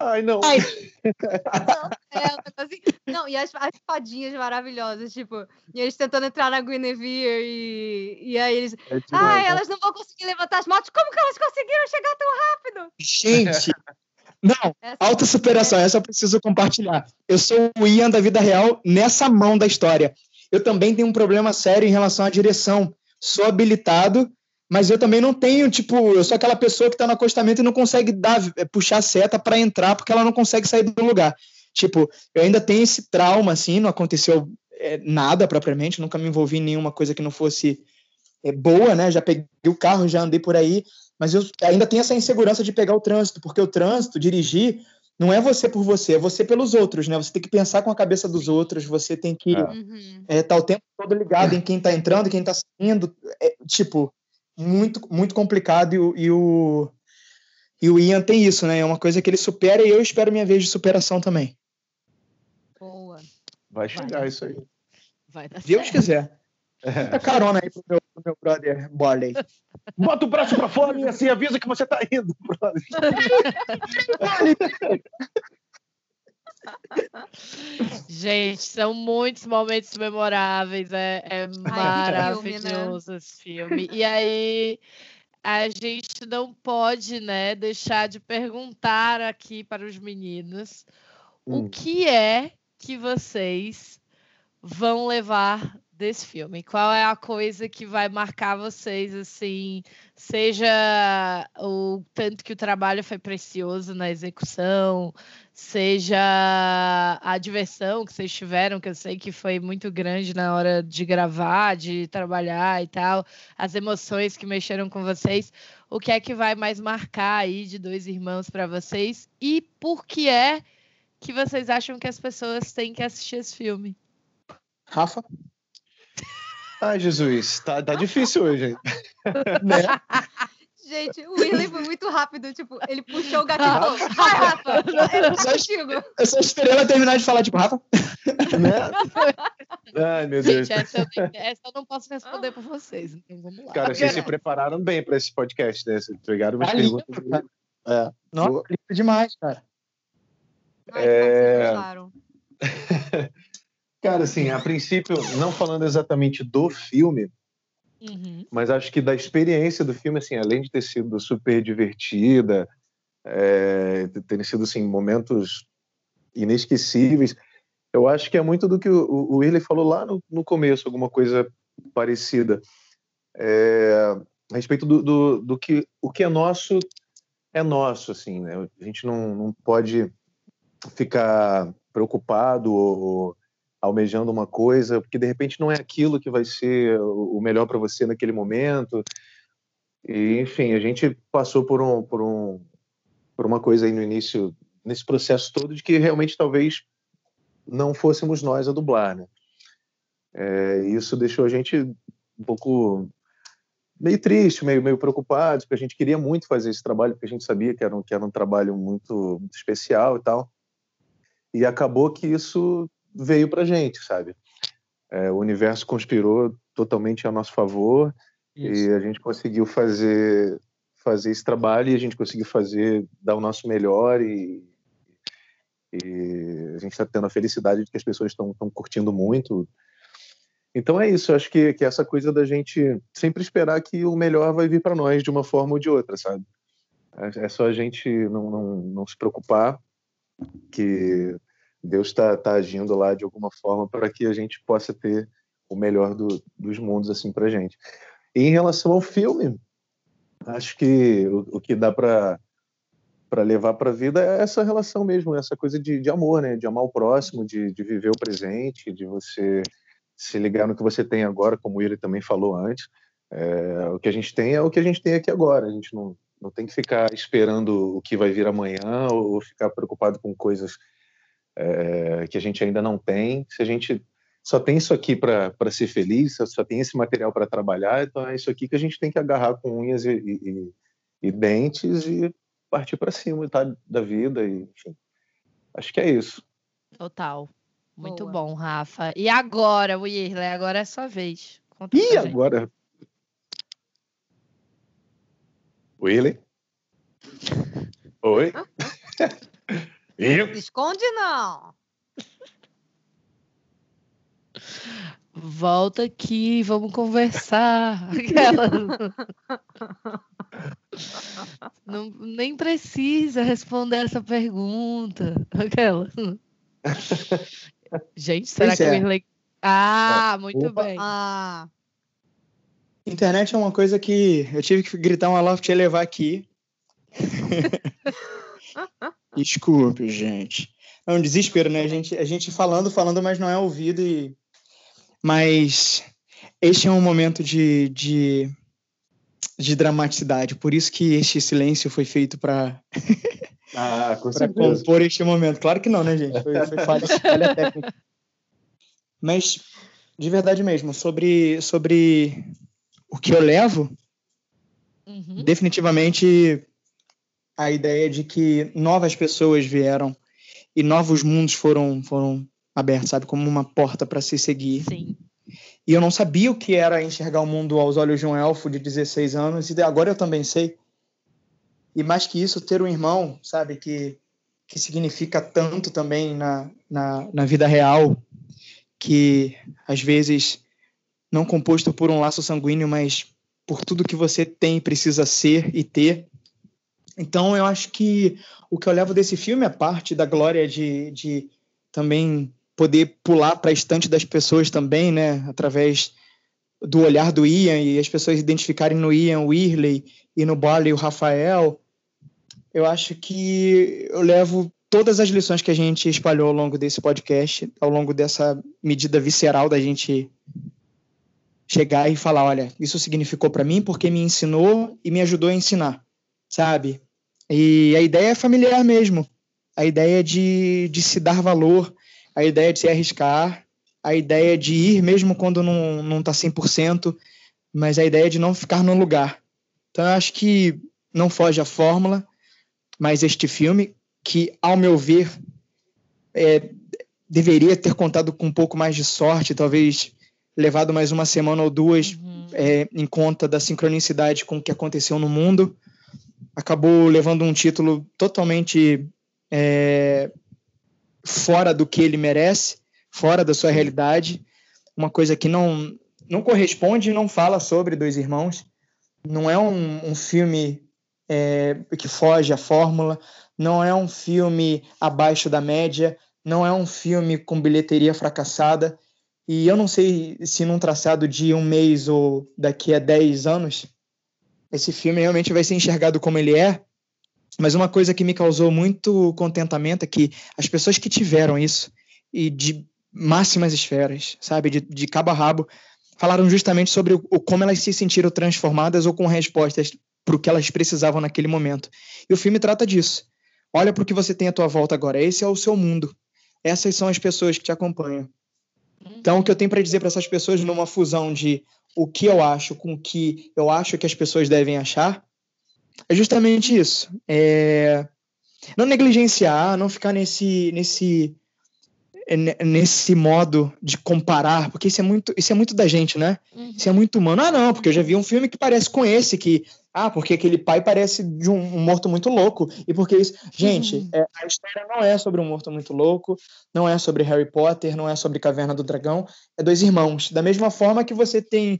Ai, não. Ai. Não, é, assim, não, e as, as fadinhas maravilhosas, tipo, e eles tentando entrar na Guinevere e, e aí eles. É ah, elas não vão conseguir levantar as motos. Como que elas conseguiram chegar tão rápido? Gente! Não, essa superação, essa eu preciso compartilhar. Eu sou o Ian da vida real nessa mão da história. Eu também tenho um problema sério em relação à direção. Sou habilitado, mas eu também não tenho, tipo, eu sou aquela pessoa que está no acostamento e não consegue dar, é, puxar a seta para entrar porque ela não consegue sair do lugar. Tipo, eu ainda tenho esse trauma, assim, não aconteceu é, nada propriamente, nunca me envolvi em nenhuma coisa que não fosse é, boa, né? Já peguei o carro, já andei por aí, mas eu ainda tenho essa insegurança de pegar o trânsito, porque o trânsito, dirigir, não é você por você, é você pelos outros, né? Você tem que pensar com a cabeça dos outros, você tem que estar uhum. é, tá o tempo todo ligado em quem está entrando, quem está saindo. É, tipo, muito, muito complicado e o, e o, e o Ian tem isso, né? É uma coisa que ele supera e eu espero minha vez de superação também. Boa. Vai chegar Vai. isso aí. Vai dar Deus certo. quiser. É. Carona aí pro meu, pro meu brother Borley. Bota o braço pra fora e assim avisa que você tá indo, brother. Gente, são muitos momentos memoráveis, é, é maravilhoso esse filme. E aí a gente não pode, né, deixar de perguntar aqui para os meninos hum. o que é que vocês vão levar desse filme? Qual é a coisa que vai marcar vocês, assim, seja o tanto que o trabalho foi precioso na execução, seja a diversão que vocês tiveram, que eu sei que foi muito grande na hora de gravar, de trabalhar e tal, as emoções que mexeram com vocês, o que é que vai mais marcar aí de dois irmãos para vocês e por que é que vocês acham que as pessoas têm que assistir esse filme? Rafa? Ai, Jesus, tá, tá difícil hoje, hein? né? Gente, o Willy foi muito rápido, tipo, ele puxou o gatilho e falou, vai, Rafa, eu tô contigo. Eu só esperei ela terminar de falar, tipo, Rafa. Né? Ai, meu Deus. Gente, essa, essa, eu não posso responder por vocês, então vamos lá. Cara, vocês se prepararam bem para esse podcast, né? Vocês pegaram umas tá perguntas. É. Nossa, demais, cara. Ai, é... Cara, assim, a princípio, não falando exatamente do filme, uhum. mas acho que da experiência do filme, assim, além de ter sido super divertida, é, ter sido, assim, momentos inesquecíveis, eu acho que é muito do que o, o Willy falou lá no, no começo, alguma coisa parecida. É, a respeito do, do, do, que o que é nosso é nosso, assim, né? A gente não, não pode ficar preocupado ou, almejando uma coisa, porque de repente não é aquilo que vai ser o melhor para você naquele momento. E, enfim, a gente passou por um, por um por uma coisa aí no início nesse processo todo de que realmente talvez não fôssemos nós a dublar, né? É, isso deixou a gente um pouco meio triste, meio, meio preocupado, porque a gente queria muito fazer esse trabalho, porque a gente sabia que era um, que era um trabalho muito, muito especial e tal. E acabou que isso veio para gente, sabe? É, o universo conspirou totalmente a nosso favor Isso. e a gente conseguiu fazer fazer esse trabalho e a gente conseguiu fazer dar o nosso melhor e, e a gente está tendo a felicidade de que as pessoas estão curtindo muito. Então é isso, acho que, que essa coisa da gente sempre esperar que o melhor vai vir para nós de uma forma ou de outra, sabe? É, é só a gente não, não, não se preocupar que Deus está tá agindo lá de alguma forma para que a gente possa ter o melhor do, dos mundos assim para gente. E em relação ao filme, acho que o, o que dá para para levar para a vida é essa relação mesmo, essa coisa de, de amor, né? De amar o próximo, de, de viver o presente, de você se ligar no que você tem agora, como ele também falou antes. É, o que a gente tem é o que a gente tem aqui agora. A gente não, não tem que ficar esperando o que vai vir amanhã ou ficar preocupado com coisas é, que a gente ainda não tem. Se a gente só tem isso aqui para ser feliz, só tem esse material para trabalhar, então é isso aqui que a gente tem que agarrar com unhas e, e, e dentes e partir para cima tá, da vida. E, enfim, acho que é isso. Total. Muito Boa. bom, Rafa. E agora, Wirley, agora é sua vez. Conta e agora? Willy? Oi? Esconde não. Volta aqui, vamos conversar. Aquela... Não, nem precisa responder essa pergunta. Aquela. Gente, será pois que é. o Ah, muito Opa. bem. Ah. Internet é uma coisa que eu tive que gritar uma loft e levar aqui. Desculpe, gente. É um desespero, né? A gente, a gente falando, falando, mas não é ouvido. E... Mas este é um momento de, de, de dramaticidade. Por isso que este silêncio foi feito para ah, compor este momento. Claro que não, né, gente? Foi, foi falha, falha técnica. Mas, de verdade mesmo, sobre, sobre o que eu levo, uhum. definitivamente a ideia de que novas pessoas vieram e novos mundos foram foram abertos, sabe, como uma porta para se seguir. Sim. E eu não sabia o que era enxergar o mundo aos olhos de um elfo de 16 anos e agora eu também sei. E mais que isso, ter um irmão, sabe, que que significa tanto também na, na, na vida real, que às vezes não composto por um laço sanguíneo, mas por tudo que você tem e precisa ser e ter. Então, eu acho que o que eu levo desse filme é parte da glória de, de também poder pular para a estante das pessoas também, né? Através do olhar do Ian e as pessoas identificarem no Ian o Irley e no Barley o Rafael. Eu acho que eu levo todas as lições que a gente espalhou ao longo desse podcast, ao longo dessa medida visceral da gente chegar e falar, olha, isso significou para mim porque me ensinou e me ajudou a ensinar, sabe? E a ideia é familiar mesmo. A ideia de, de se dar valor, a ideia de se arriscar, a ideia de ir mesmo quando não, não tá 100%, mas a ideia de não ficar no lugar. Então eu acho que não foge a fórmula, mas este filme, que ao meu ver, é, deveria ter contado com um pouco mais de sorte, talvez levado mais uma semana ou duas uhum. é, em conta da sincronicidade com o que aconteceu no mundo. Acabou levando um título totalmente é, fora do que ele merece, fora da sua realidade, uma coisa que não, não corresponde e não fala sobre Dois Irmãos. Não é um, um filme é, que foge à fórmula, não é um filme abaixo da média, não é um filme com bilheteria fracassada. E eu não sei se num traçado de um mês ou daqui a 10 anos, esse filme realmente vai ser enxergado como ele é. Mas uma coisa que me causou muito contentamento é que as pessoas que tiveram isso, e de máximas esferas, sabe, de, de cabo a rabo, falaram justamente sobre o, o como elas se sentiram transformadas ou com respostas para o que elas precisavam naquele momento. E o filme trata disso. Olha para o que você tem à tua volta agora. Esse é o seu mundo. Essas são as pessoas que te acompanham. Então, o que eu tenho para dizer para essas pessoas numa fusão de o que eu acho com o que eu acho que as pessoas devem achar é justamente isso. É... Não negligenciar, não ficar nesse, nesse, nesse modo de comparar, porque isso é muito, isso é muito da gente, né? Uhum. Isso é muito humano. Ah, não, porque eu já vi um filme que parece com esse, que ah, porque aquele pai parece de um, morto muito louco. E porque isso. Gente, uhum. é, a história não é sobre um morto muito louco, não é sobre Harry Potter, não é sobre Caverna do Dragão. É dois irmãos. Da mesma forma que você tem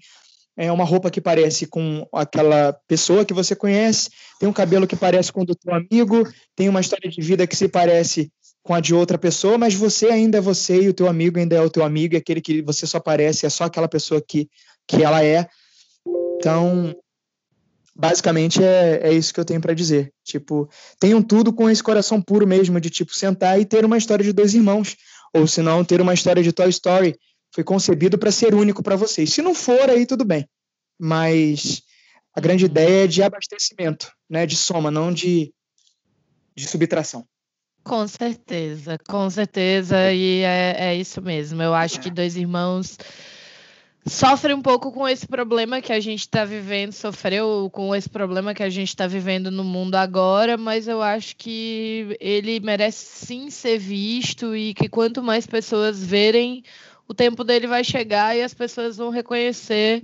é, uma roupa que parece com aquela pessoa que você conhece, tem um cabelo que parece com o do teu amigo, tem uma história de vida que se parece com a de outra pessoa, mas você ainda é você e o teu amigo ainda é o teu amigo, e aquele que você só parece é só aquela pessoa que, que ela é. Então, basicamente é, é isso que eu tenho para dizer. Tipo, tenham tudo com esse coração puro mesmo, de tipo, sentar e ter uma história de dois irmãos. Ou se não, ter uma história de Toy Story. Foi concebido para ser único para vocês. Se não for, aí tudo bem. Mas a grande uhum. ideia é de abastecimento, né? De soma, não de, de subtração. Com certeza, com certeza, e é, é isso mesmo. Eu acho que Dois Irmãos sofre um pouco com esse problema que a gente está vivendo, sofreu com esse problema que a gente está vivendo no mundo agora, mas eu acho que ele merece sim ser visto e que quanto mais pessoas verem, o tempo dele vai chegar e as pessoas vão reconhecer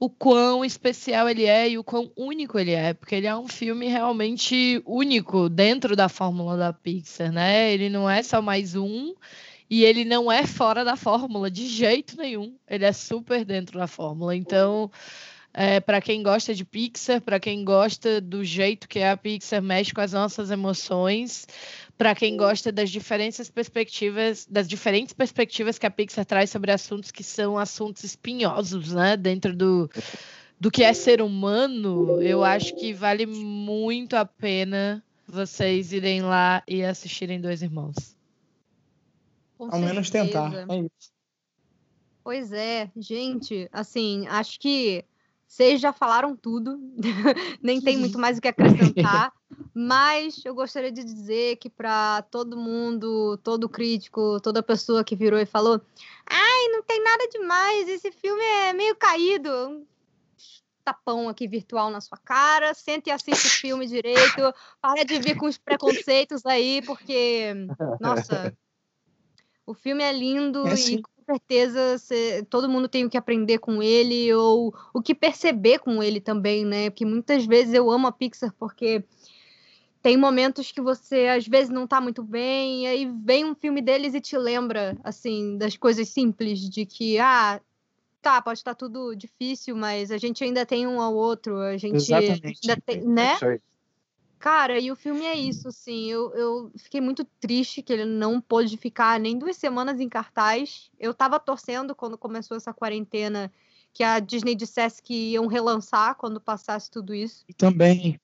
o quão especial ele é e o quão único ele é, porque ele é um filme realmente único dentro da fórmula da Pixar, né? Ele não é só mais um e ele não é fora da fórmula de jeito nenhum. Ele é super dentro da fórmula. Então, é, para quem gosta de Pixar, para quem gosta do jeito que é a Pixar mexe com as nossas emoções, para quem gosta das diferentes perspectivas, das diferentes perspectivas que a Pixar traz sobre assuntos que são assuntos espinhosos, né, dentro do do que é ser humano, eu acho que vale muito a pena vocês irem lá e assistirem Dois Irmãos. Com Ao certeza. menos tentar. É isso. Pois é, gente, assim, acho que vocês já falaram tudo, nem tem muito mais o que acrescentar, mas eu gostaria de dizer que para todo mundo, todo crítico, toda pessoa que virou e falou: ai, não tem nada demais, esse filme é meio caído. Um tapão aqui virtual na sua cara, sente e assiste o filme direito, para de vir com os preconceitos aí, porque, nossa, o filme é lindo é, e com certeza cê, todo mundo tem o que aprender com ele ou o que perceber com ele também, né? Porque muitas vezes eu amo a Pixar porque tem momentos que você às vezes não tá muito bem, e aí vem um filme deles e te lembra, assim, das coisas simples, de que, ah, tá, pode estar tudo difícil, mas a gente ainda tem um ao outro, a gente Exatamente. ainda tem, né? É Cara, e o filme é isso, assim. Eu, eu fiquei muito triste que ele não pôde ficar nem duas semanas em cartaz. Eu tava torcendo quando começou essa quarentena que a Disney dissesse que iam relançar quando passasse tudo isso. Também.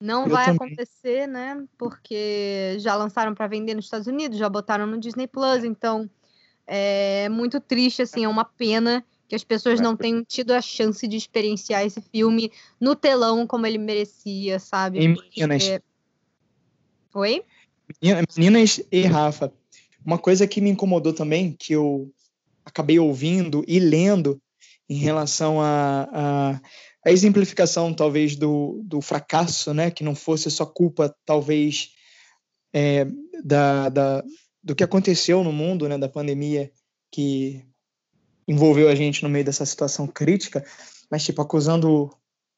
Não eu vai também. acontecer, né? Porque já lançaram para vender nos Estados Unidos, já botaram no Disney Plus, então é muito triste, assim, é uma pena que as pessoas não tenham tido a chance de experienciar esse filme no telão como ele merecia, sabe? E meninas. Porque... Oi? Meninas e Rafa, uma coisa que me incomodou também, que eu acabei ouvindo e lendo em relação a, a, a exemplificação, talvez, do, do fracasso, né? Que não fosse só culpa, talvez, é, da, da, do que aconteceu no mundo, né? Da pandemia que envolveu a gente no meio dessa situação crítica, mas tipo acusando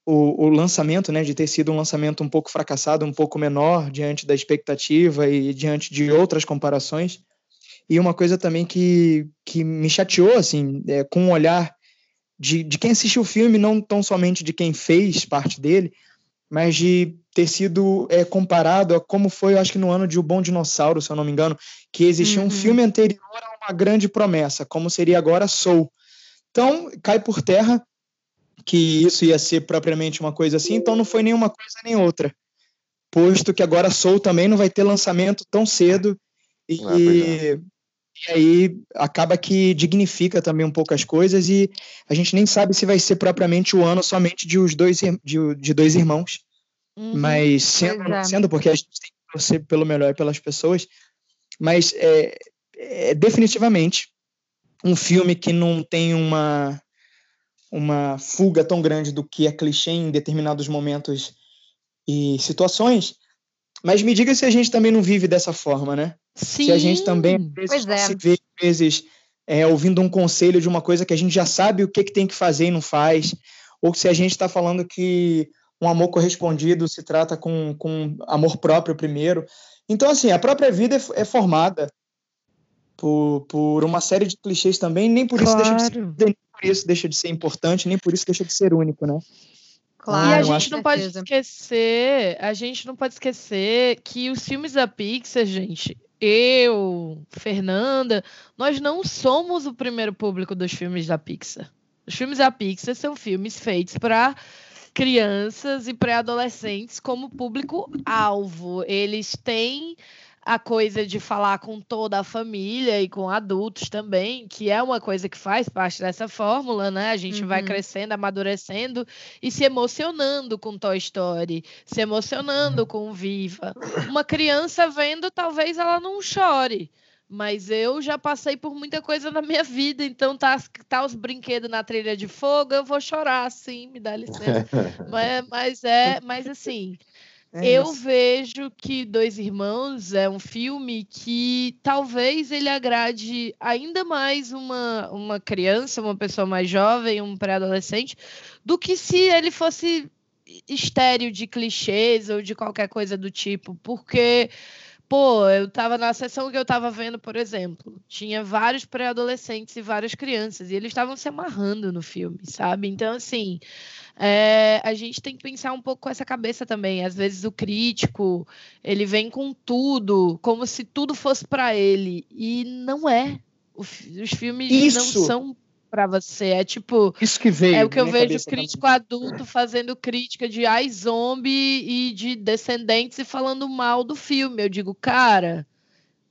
o, o, lançamento, né, de ter sido um lançamento um pouco fracassado, um pouco menor diante da expectativa e diante de outras comparações. E uma coisa também que, que me chateou, assim, é, com um olhar de, de quem assistiu o filme, não tão somente de quem fez parte dele, mas de ter sido é, comparado a como foi, eu acho que no ano de O Bom Dinossauro, se eu não me engano, que existia uhum. um filme anterior uma grande promessa, como seria agora Soul. Então, cai por terra que isso ia ser propriamente uma coisa assim, então não foi nenhuma coisa nem outra. Posto que agora Soul também não vai ter lançamento tão cedo e, ah, e aí acaba que dignifica também um pouco as coisas e a gente nem sabe se vai ser propriamente o ano somente de os dois de, de dois irmãos Uhum, mas sendo, é. sendo porque a gente tem que torcer pelo melhor pelas pessoas, mas é, é definitivamente um filme que não tem uma uma fuga tão grande do que é clichê em determinados momentos e situações. Mas me diga se a gente também não vive dessa forma, né? Sim, se a gente também às vezes, é. se vê às vezes é, ouvindo um conselho de uma coisa que a gente já sabe o que, que tem que fazer e não faz, ou se a gente está falando que um amor correspondido se trata com, com amor próprio primeiro. Então, assim, a própria vida é, é formada por, por uma série de clichês também, nem por isso claro. deixa de ser, nem por isso deixa de ser importante, nem por isso deixa de ser único, né? Claro, e a gente não pode esquecer, a gente não pode esquecer que os filmes da Pixar, gente, eu, Fernanda, nós não somos o primeiro público dos filmes da Pixar. Os filmes da Pixar são filmes feitos para crianças e pré-adolescentes como público-alvo. Eles têm a coisa de falar com toda a família e com adultos também, que é uma coisa que faz parte dessa fórmula, né? A gente uhum. vai crescendo, amadurecendo e se emocionando com Toy Story, se emocionando uhum. com Viva. Uma criança vendo, talvez ela não chore. Mas eu já passei por muita coisa na minha vida, então tá, tá os brinquedos na trilha de fogo, eu vou chorar, sim, me dá licença. mas, mas é, mas assim, é eu vejo que Dois Irmãos é um filme que talvez ele agrade ainda mais uma, uma criança, uma pessoa mais jovem, um pré-adolescente, do que se ele fosse estéreo de clichês ou de qualquer coisa do tipo, porque Pô, eu tava na sessão que eu tava vendo, por exemplo, tinha vários pré-adolescentes e várias crianças, e eles estavam se amarrando no filme, sabe? Então, assim, é, a gente tem que pensar um pouco com essa cabeça também. Às vezes o crítico, ele vem com tudo, como se tudo fosse para ele, e não é. os filmes Isso. não são para você. É tipo. Isso que veio. É o que eu vejo crítico também. adulto fazendo crítica de ai zombie e de descendentes e falando mal do filme. Eu digo, cara,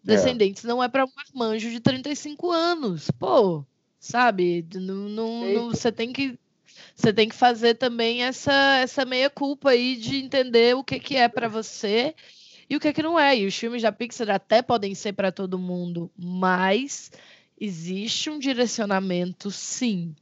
é. Descendentes é. não é para um marmanjo de 35 anos. Pô, sabe? Não, não, não, você tem que. Você tem que fazer também essa, essa meia culpa aí de entender o que, que é para você e o que, que não é. E os filmes da Pixar até podem ser para todo mundo, mas existe um direcionamento, sim.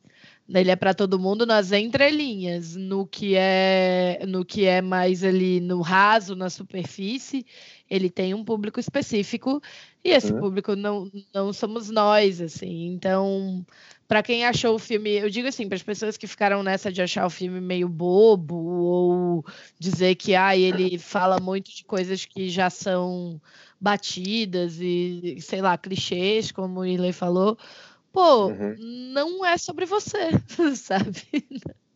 Ele é para todo mundo nas entrelinhas, no que é no que é mais ali no raso, na superfície, ele tem um público específico e esse uhum. público não, não somos nós, assim. Então, para quem achou o filme, eu digo assim, para as pessoas que ficaram nessa de achar o filme meio bobo ou dizer que ah, ele fala muito de coisas que já são batidas e, sei lá, clichês, como o Ilê falou, pô, uhum. não é sobre você, sabe?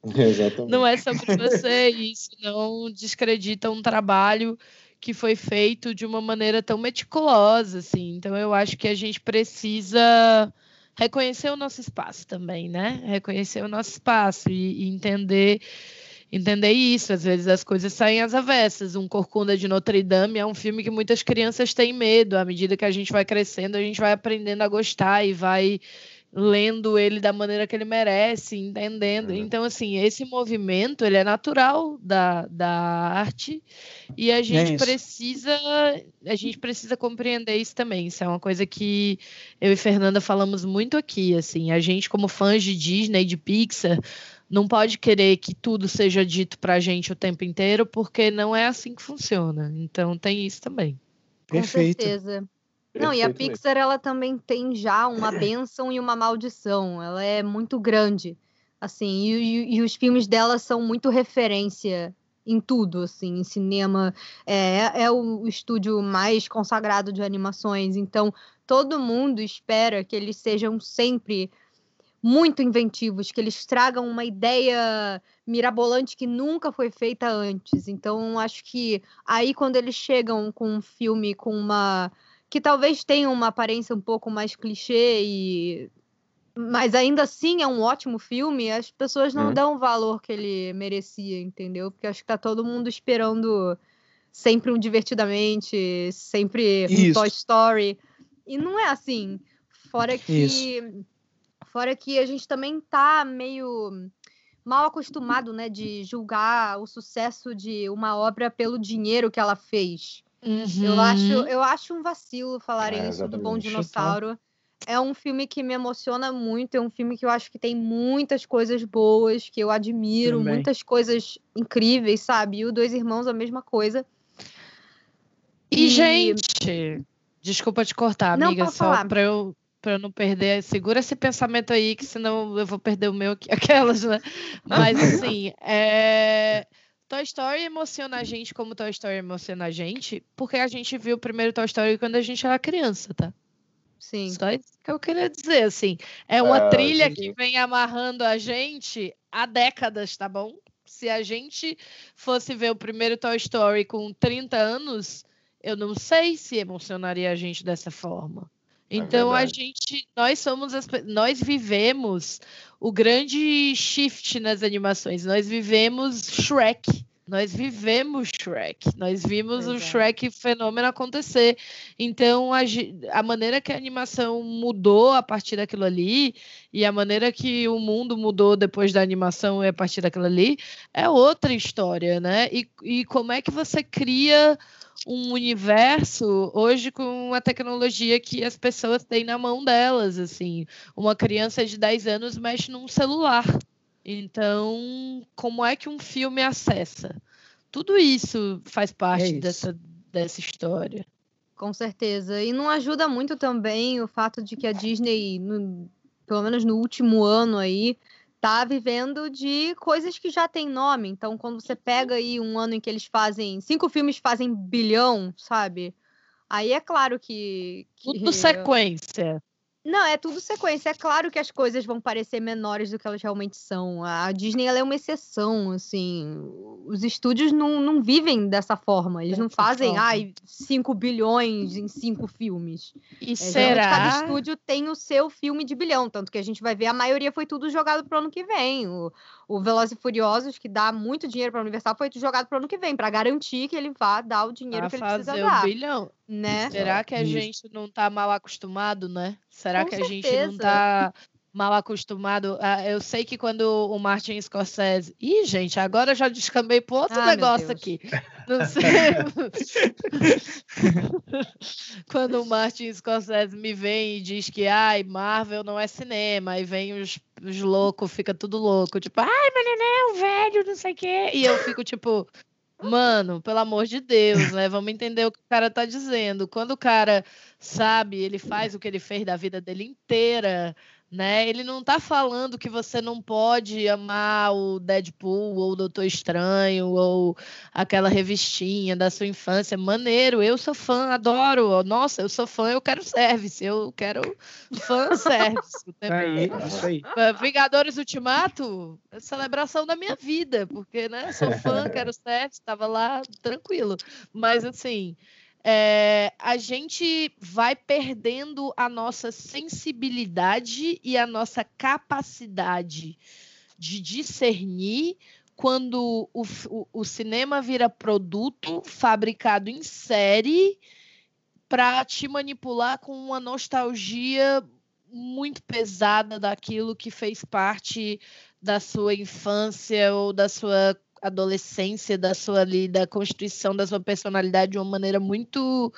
Exatamente. Não é sobre você, isso não descredita um trabalho que foi feito de uma maneira tão meticulosa, assim. Então eu acho que a gente precisa reconhecer o nosso espaço também, né? Reconhecer o nosso espaço e, e entender entender isso. Às vezes as coisas saem às avessas. Um Corcunda de Notre Dame é um filme que muitas crianças têm medo. À medida que a gente vai crescendo, a gente vai aprendendo a gostar e vai lendo ele da maneira que ele merece, entendendo. Uhum. Então, assim, esse movimento ele é natural da, da arte e a gente é precisa a gente precisa compreender isso também. Isso é uma coisa que eu e Fernanda falamos muito aqui. Assim, a gente como fãs de Disney, de Pixar, não pode querer que tudo seja dito para a gente o tempo inteiro, porque não é assim que funciona. Então tem isso também. Perfeito. Com certeza. Não, e a Pixar ela também tem já uma benção e uma maldição. Ela é muito grande, assim, e, e, e os filmes dela são muito referência em tudo, assim, em cinema. É, é o estúdio mais consagrado de animações, então todo mundo espera que eles sejam sempre muito inventivos, que eles tragam uma ideia mirabolante que nunca foi feita antes. Então, acho que aí quando eles chegam com um filme com uma que talvez tenha uma aparência um pouco mais clichê e mas ainda assim é um ótimo filme, as pessoas não hum. dão o valor que ele merecia, entendeu? Porque acho que tá todo mundo esperando sempre um divertidamente, sempre um Toy Story. E não é assim. Fora que Isso Fora que a gente também tá meio mal acostumado, né, de julgar o sucesso de uma obra pelo dinheiro que ela fez. Uhum. Eu, acho, eu acho um vacilo falarem é, isso do Bom Dinossauro. É um filme que me emociona muito, é um filme que eu acho que tem muitas coisas boas, que eu admiro, Também. muitas coisas incríveis, sabe? E o Dois Irmãos, a mesma coisa. E, e... gente, desculpa te cortar, amiga, Não, só para eu para eu não perder, segura esse pensamento aí, que senão eu vou perder o meu aqui, aquelas, né? Mas assim, é... Toy Story emociona a gente como Toy Story emociona a gente, porque a gente viu o primeiro Toy Story quando a gente era criança, tá? Sim. Só isso que eu queria dizer, assim. É uma ah, trilha que vem amarrando a gente há décadas, tá bom? Se a gente fosse ver o primeiro Toy Story com 30 anos, eu não sei se emocionaria a gente dessa forma. Então a verdade. gente, nós somos as, nós vivemos o grande shift nas animações. Nós vivemos Shrek. Nós vivemos Shrek. Nós vimos o é. Shrek fenômeno acontecer. Então a, a maneira que a animação mudou a partir daquilo ali e a maneira que o mundo mudou depois da animação e a partir daquilo ali é outra história, né? E, e como é que você cria um universo hoje com a tecnologia que as pessoas têm na mão delas, assim. Uma criança de 10 anos mexe num celular. Então, como é que um filme acessa? Tudo isso faz parte isso. dessa, dessa história. Com certeza. E não ajuda muito também o fato de que a Disney, no- pelo menos no último ano aí, tá vivendo de coisas que já têm nome. Então, quando você pega aí um ano em que eles fazem. Cinco filmes fazem bilhão, sabe? Aí é claro que. que- Tudo sequência. Não, é tudo sequência. É claro que as coisas vão parecer menores do que elas realmente são. A Disney é uma exceção, assim. Os estúdios não, não vivem dessa forma. Eles não fazem, forma. ai, 5 bilhões em cinco filmes. E É, geralmente cada será? estúdio tem o seu filme de bilhão, tanto que a gente vai ver a maioria foi tudo jogado pro ano que vem. O, o Velozes e Furiosos, que dá muito dinheiro para Universal, foi jogado pro ano que vem, para garantir que ele vá dar o dinheiro Pra que ele precisa fazer o dar, bilhão. Né? Será que a Isso. gente não tá mal acostumado, né? Será Com que a gente certeza. não tá mal acostumado? Ah, Eu sei que quando o Martin Scorsese. Ih, gente, agora eu já descambei pro outro Ah, negócio aqui. Não sei. quando o Martin Scorsese me vem e diz que ai, Marvel não é cinema, aí vem os, os loucos, fica tudo louco, tipo, ai, meu neném, velho, não sei o quê. E eu fico tipo. Mano, pelo amor de Deus, né? Vamos entender o que o cara tá dizendo. Quando o cara sabe, ele faz o que ele fez da vida dele inteira, né? Ele não tá falando que você não pode amar o Deadpool ou o Doutor Estranho ou aquela revistinha da sua infância. Maneiro, eu sou fã, adoro. Nossa, eu sou fã, eu quero service, eu quero fã service. Aí, inteiro. isso aí. Vingadores Ultimato, é celebração da minha vida, porque, né, sou fã, quero set, estava lá tranquilo. Mas, assim, é, a gente vai perdendo a nossa sensibilidade e a nossa capacidade de discernir quando o, o- o cinema vira produto fabricado em série para te manipular com uma nostalgia muito pesada daquilo que fez parte da sua infância ou da sua adolescência, da sua ali, da constituição da sua personalidade de uma maneira muito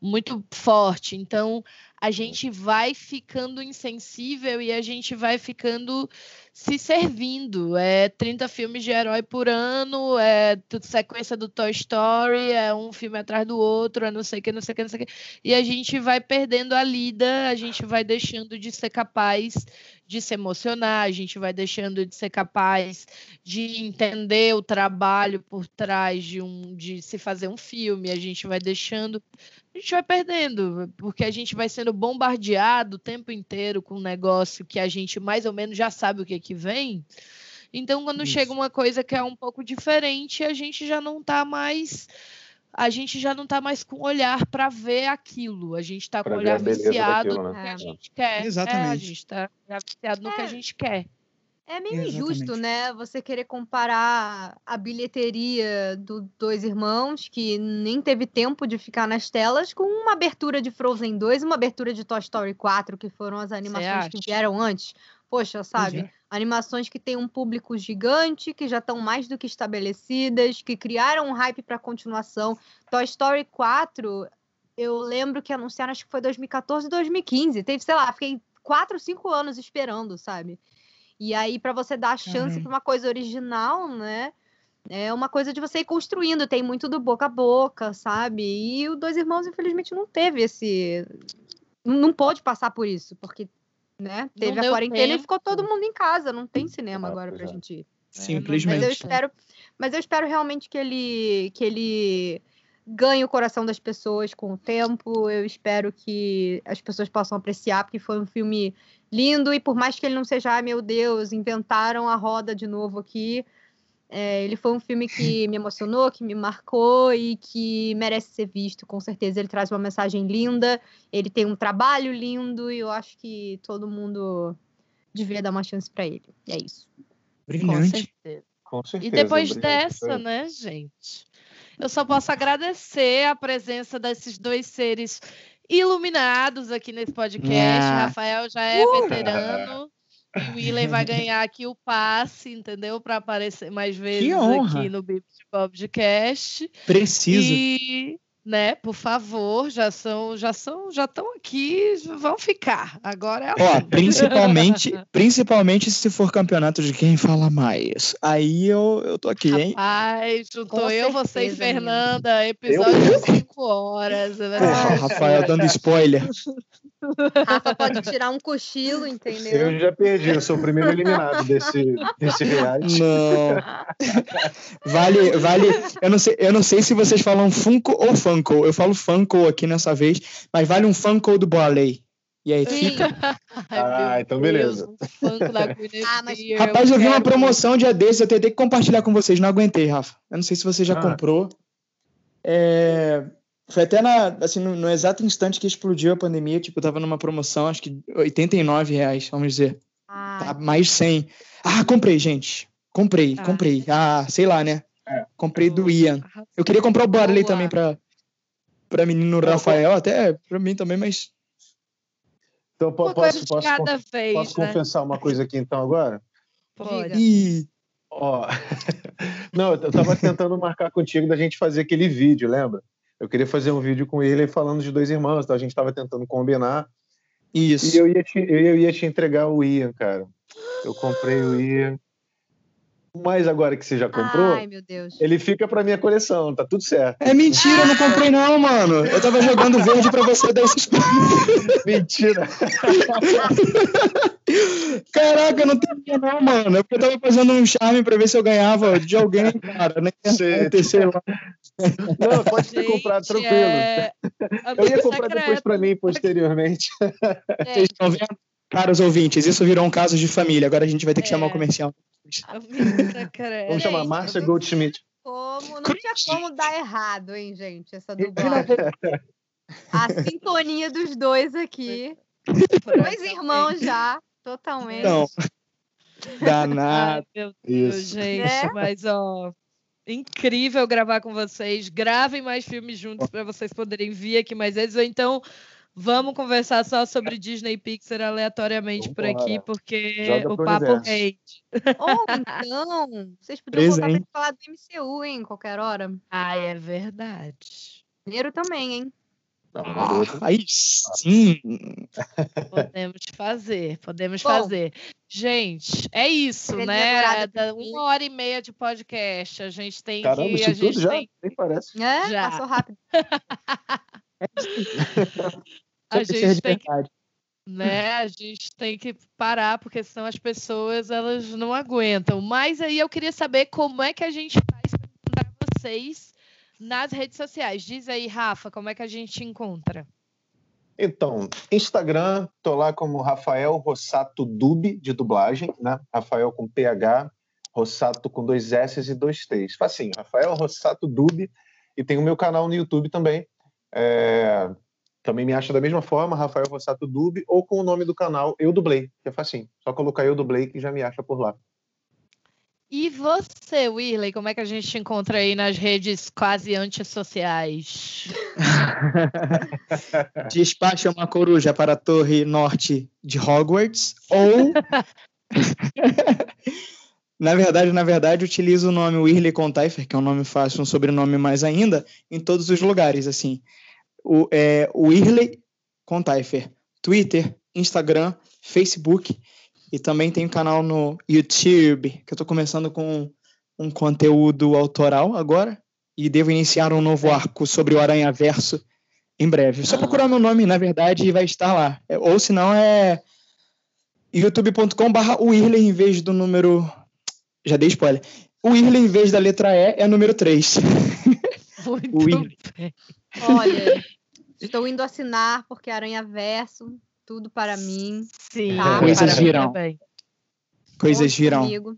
muito forte. Então, a gente vai ficando insensível e a gente vai ficando se servindo. É 30 filmes de herói por ano, é tudo sequência do Toy Story, é um filme atrás do outro, é não sei o que, não sei o que, não sei o que. E a gente vai perdendo a lida, a gente vai deixando de ser capaz de se emocionar, a gente vai deixando de ser capaz de entender o trabalho por trás de um de se fazer um filme, a gente vai deixando, a gente vai perdendo, porque a gente vai sendo bombardeado o tempo inteiro com um negócio que a gente mais ou menos já sabe o que que vem. Então, quando Isso. chega uma coisa que é um pouco diferente, a gente já não tá mais a gente já não tá mais com olhar para ver aquilo. A gente tá com o olhar viciado daquilo, no né? que a É. gente quer. É, a Exatamente. gente tá viciado no que a É. gente quer. É meio injusto, Exatamente. né? Você querer comparar a bilheteria do Dois Irmãos, que nem teve tempo de ficar nas telas, com uma abertura de Frozen 2 e uma abertura de Toy Story 4, que foram as animações que vieram antes. Poxa, sabe? é. Animações que têm um público gigante, que já estão mais do que estabelecidas, que criaram um hype para continuação. Toy Story 4, eu lembro que anunciaram, acho que foi 2014, 2015. Teve, sei lá, fiquei 4, 5 anos esperando, sabe? E aí, para você dar a chance Caramba. para uma coisa original, né? É uma coisa de você ir construindo, tem muito do boca a boca, sabe? E o Dois Irmãos, infelizmente, não teve esse. Não pôde passar por isso, porque né, teve a quarentena e tempo. ficou todo mundo em casa, não tem cinema Exato, agora pra exato. gente ir. Mas eu Simplesmente. espero, mas eu espero realmente que ele que ele ganhe o coração das pessoas com o tempo. Eu espero que as pessoas possam apreciar, porque foi um filme lindo e por mais que ele não seja, ai meu Deus, inventaram a roda de novo aqui, É, ele foi um filme que me emocionou, que me marcou e que merece ser visto, com certeza. Ele traz uma mensagem linda, ele tem um trabalho lindo e eu acho que todo mundo devia dar uma chance para ele. E é isso. Brilhante. Com certeza. E depois brilhante. dessa, né, gente? Eu só posso agradecer a presença desses dois seres iluminados aqui nesse podcast. Ah. Rafael já é Uh. veterano. E o Willen vai ganhar aqui o passe, entendeu? Para aparecer mais vezes aqui no Bip de Podcast. Preciso. E, né, por favor, já são, já são, já estão aqui, vão ficar. Agora é Ó, principalmente, principalmente se for campeonato de quem fala mais. Aí eu, eu tô aqui, hein? Rapaz, juntou Com eu, você e certeza, Fernanda, episódio de 5 horas. vai Porra, Rafael dando spoiler. Rafa pode tirar um cochilo, entendeu? Eu já perdi, eu sou o primeiro eliminado desse, desse reality. Não. Vale, vale. Eu não sei, eu não sei se vocês falam Funko ou Funko. Eu falo Funko aqui nessa vez, mas vale um Funko do Barley. E aí Sim. fica. Ah, então beleza. Ah, mas- Rapaz, eu vi uma promoção dia desses, eu tentei compartilhar com vocês, não aguentei, Rafa. Eu não sei se você já Ah. comprou. É, Foi até na, assim, no, no exato instante que explodiu a pandemia, tipo, tava numa promoção, acho que 89 reais, vamos dizer. Ah, Tá mais 100. Ah, comprei, gente. Comprei, Ah. comprei. Ah, sei lá, né? É. Comprei do Ian. Eu queria comprar o Barley Boa. também pra, pra menino Rafael, até pra mim também, mas. Então, po- posso, posso, cada vez, posso né? confessar uma coisa aqui então agora? Pode. Ih, Ó, não, eu tava tentando marcar contigo da gente fazer aquele vídeo, lembra? Eu queria fazer um vídeo com ele falando de dois irmãos, então a gente tava tentando combinar. isso. E eu ia te, eu ia te entregar o Ian, cara. Eu comprei o Ian. Mas agora que você já comprou, Ai, meu Deus. ele fica pra minha coleção, tá tudo certo. É mentira, eu não comprei não, mano. Eu tava jogando verde pra você dar esses. Mentira! Caraca, eu não tenho não, mano. É porque eu tava fazendo um charme pra ver se eu ganhava de alguém, cara. Nem ia Sei. lá. Não, pode ter Gente, comprado tranquilo. é Eu ia comprar depois secreto. pra mim, posteriormente. É, Vocês estão vendo? Caros ouvintes, isso virou um caso de família. Agora a gente vai ter que chamar o É. Vamos chamar Márcia Goldschmidt. como, não tinha como dar errado, hein, gente, essa dublagem. A sintonia dos dois aqui. Dois irmãos já, totalmente. Ai, danado. meu Deus, Isso. gente. Né? Mas, ó, incrível gravar com vocês. Gravem mais filmes juntos para vocês poderem vir aqui mais vezes. Ou então, vamos conversar só sobre Disney e Pixar aleatoriamente por aqui, porque Joga o papo rende. Ou então, vocês podiam voltar Presente. pra falar do MCU, hein, qualquer hora. Ai, é verdade. Dinheiro também, hein? Ah, garoto. aí sim. Podemos fazer, podemos Bom. fazer. Gente, é isso, né? É uma hora e meia de podcast. A gente tem Caramba, que. isso A gente tudo já? tem, Nem parece. É, Já. passou rápido. a gente tem que né? A gente tem que parar, porque senão as pessoas elas não aguentam. Mas aí eu queria saber como é que a gente faz para encontrar vocês nas redes sociais. Diz aí, Rafa, como é que a gente encontra? Então, Instagram, tô lá como Rafael Rossato Dub, de dublagem, né? Rafael com PH, Rossato com dois S e dois T's. Facinho, Rafael Rossato Dub. E tem o meu canal no YouTube também. É, Também me acha da mesma forma, Rafael Rossato Dub, ou com o nome do canal Eu Dublei, que é facinho. Só colocar Eu Dublei que já me acha por lá. E você, Wirley, como é que a gente te encontra aí nas redes quase antissociais? Despacha uma coruja para a torre norte de Hogwarts ou Na verdade, na verdade, utilizo o nome Whirley Contaifer, que é um nome fácil, um sobrenome mais ainda, em todos os lugares, assim. O é, Whirley Contaifer, Twitter, Instagram, Facebook e também tem um canal no YouTube, que eu estou começando com um conteúdo autoral agora e devo iniciar um novo arco sobre o Aranha Verso em breve. Só procurar meu nome, na verdade, e vai estar lá. É, Ou se não, é youtube.com/barra Whirley em vez do número. Já dei spoiler. O Whirley, em vez da letra E, é número 3. Muito bem. Olha, estou indo assinar porque Aranha Verso, tudo para mim. Sim, Tá. Coisas para virão. também. Coisas Conte virão. comigo.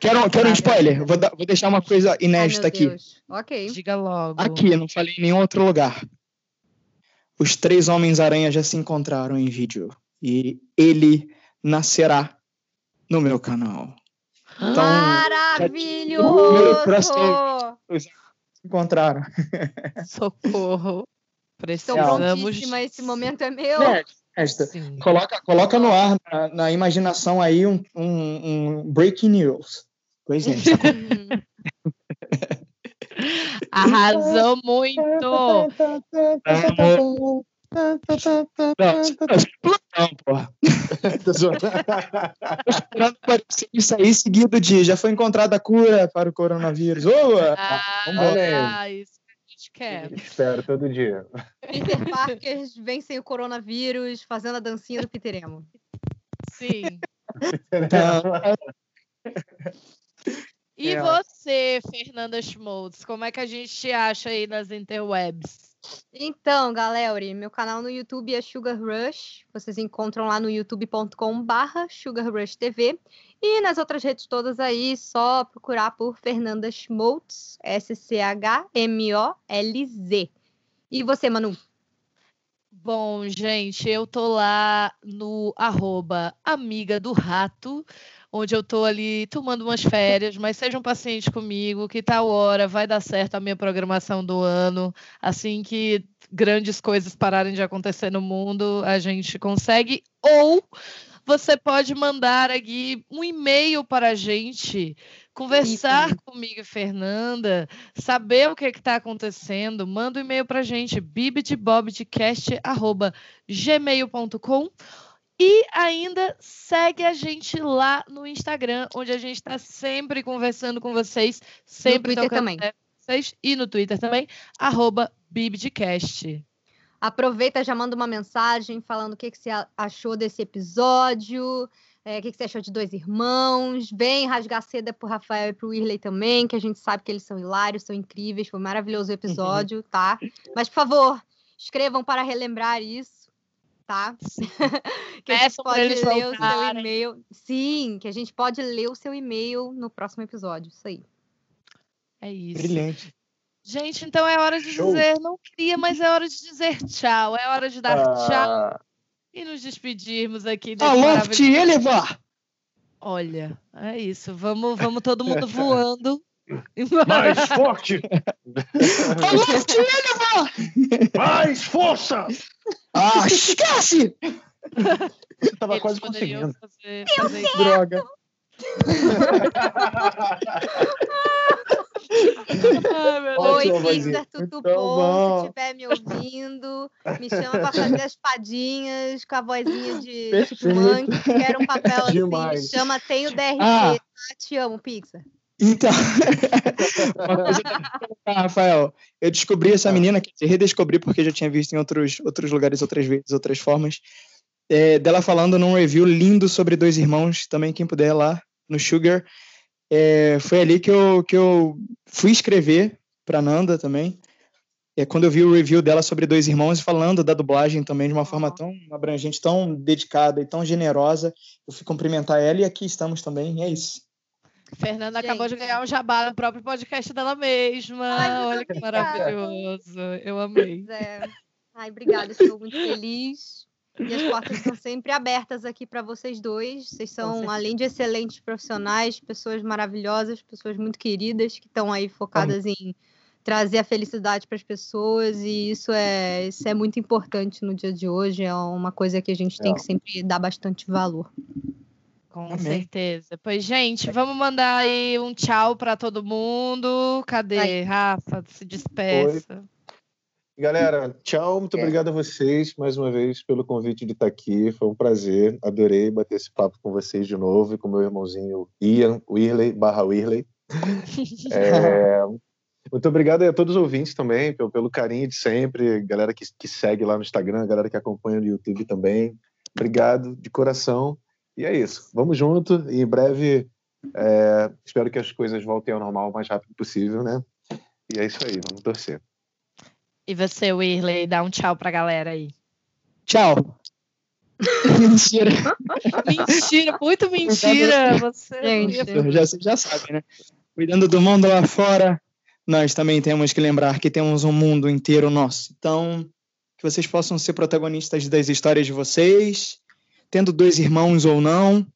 Quero, quero um spoiler. Vou, dar- vou deixar uma coisa Ai, meu inédita aqui. Deus. Ok. Diga logo. Aqui, não falei em nenhum outro lugar. Os três Homens-Aranha já se encontraram em vídeo. E ele nascerá no meu canal. Então, Maravilhoso! próximo. Encontraram. Socorro. Precisamos. prontíssima, esse momento é meu. É, esta. Sim. Coloca, coloca no ar, na, na imaginação aí, um, um, um breaking news. Pois é. Arrasou muito. Não, não, porra. Tô zoando. Esperando aparecer isso aí seguido de já foi encontrada a cura para o coronavírus. Boa! Vambora. Ah, isso que a gente quer. Espero todo dia. Peter Parker vencem o coronavírus fazendo a dancinha do Peter Emo. Sim. E É. você, Fernanda Schmoltz, como é que a gente te acha aí nas interwebs? Então, galera, meu canal no YouTube é Sugar Rush. Vocês encontram lá no youtube.com/barra Sugar Rush TV. E nas outras redes todas aí, só procurar por Fernanda Schmoltz, S-C-H-M-O-L-Z. E você, Manu? Bom, gente, eu tô lá no arroba amiga do rato, onde eu tô ali tomando umas férias, mas sejam pacientes comigo, que tal hora vai dar certo a minha programação do ano. Assim que grandes coisas pararem de acontecer no mundo, a gente consegue. Ou você pode mandar aqui um e-mail para a gente, conversar comigo e Fernanda, saber o que está acontecendo, manda um e-mail para a gente, bibitbobcast.gmail.com e ainda segue a gente lá no Instagram, onde a gente está sempre conversando com vocês, sempre Twitter trocando também. vocês, e no Twitter também, arroba bibitcast. Aproveita, já manda uma mensagem falando o que, que você achou desse episódio, é, o que, que você achou de Dois Irmãos. Vem rasgar seda pro Rafael e pro Irley também, que a gente sabe que eles são hilários, são incríveis. Foi um maravilhoso o episódio, tá? Mas, por favor, escrevam para relembrar isso, tá? que a gente pode eles ler o seu voltarem. e-mail. Sim, que a gente pode ler o seu e-mail no próximo episódio. Isso aí. É isso. Brilhante. Gente, então é hora de Show. dizer, não queria, mas é hora de dizer tchau. É hora de dar tchau Ah, e nos despedirmos aqui Alô, te elevar! Olha, é isso. Vamos, vamos todo mundo voando. mais forte! Alô, te elevar! mais força! Ah, esquece! Você tava Eles quase conseguindo. fazer, fazer. Droga. Deus. Oi, Tutu Muito Pom, bom. se estiver me ouvindo, me chama pra fazer as padinhas com a vozinha de Perfeito. Quero um papel assim, me Demais. chama, tem o DRT, Ah. tá? Te amo, Pixar. Então, uma coisa que que Rafael, eu descobri essa menina, quer dizer, redescobri porque já tinha visto em outros, outros lugares, outras vezes, outras formas, é, dela falando num review lindo sobre dois irmãos, também quem puder lá no Sugar. É, foi ali que eu, que eu fui escrever para Nanda também. É, quando eu vi o review dela sobre dois irmãos, falando da dublagem também de uma forma tão abrangente, tão dedicada e tão generosa, eu fui cumprimentar ela e aqui estamos também. E é isso. Fernanda acabou de Gente. ganhar um jabá no próprio podcast dela mesma. Ai, Olha que maravilhoso. Eu amei. Pois é. Ai, obrigada, estou muito feliz. E as portas estão sempre abertas aqui para vocês dois. Vocês são, além de excelentes profissionais, pessoas maravilhosas, pessoas muito queridas que estão aí focadas em trazer a felicidade para as pessoas e isso é isso é muito importante no dia de hoje. É uma coisa que a gente tem É. que sempre dar bastante valor. Com Amém. certeza. Pois, gente, vamos mandar aí um tchau para todo mundo. Cadê? Aí. Rafa, se despeça. Galera, tchau. Muito É. obrigado a vocês mais uma vez pelo convite de estar aqui. Foi um prazer. Adorei bater esse papo com vocês de novo e com meu irmãozinho Ian Whirley, barra Whirley. É, muito obrigado a todos os ouvintes também pelo, pelo carinho de sempre, galera que, que segue lá no Instagram, galera que acompanha no YouTube também. Obrigado de coração. E é isso. Vamos junto e em breve é, espero que as coisas voltem ao normal o mais rápido possível, né? E é isso aí, vamos torcer. E você, Whirley, dá um tchau pra galera aí. Tchau. Mentira. Mentira, muito mentira. Você Gente. Já, já sabe, né? Cuidando do mundo lá fora, nós também temos que lembrar que temos um mundo inteiro nosso. Então, que vocês possam ser protagonistas das histórias de vocês, tendo dois irmãos ou não,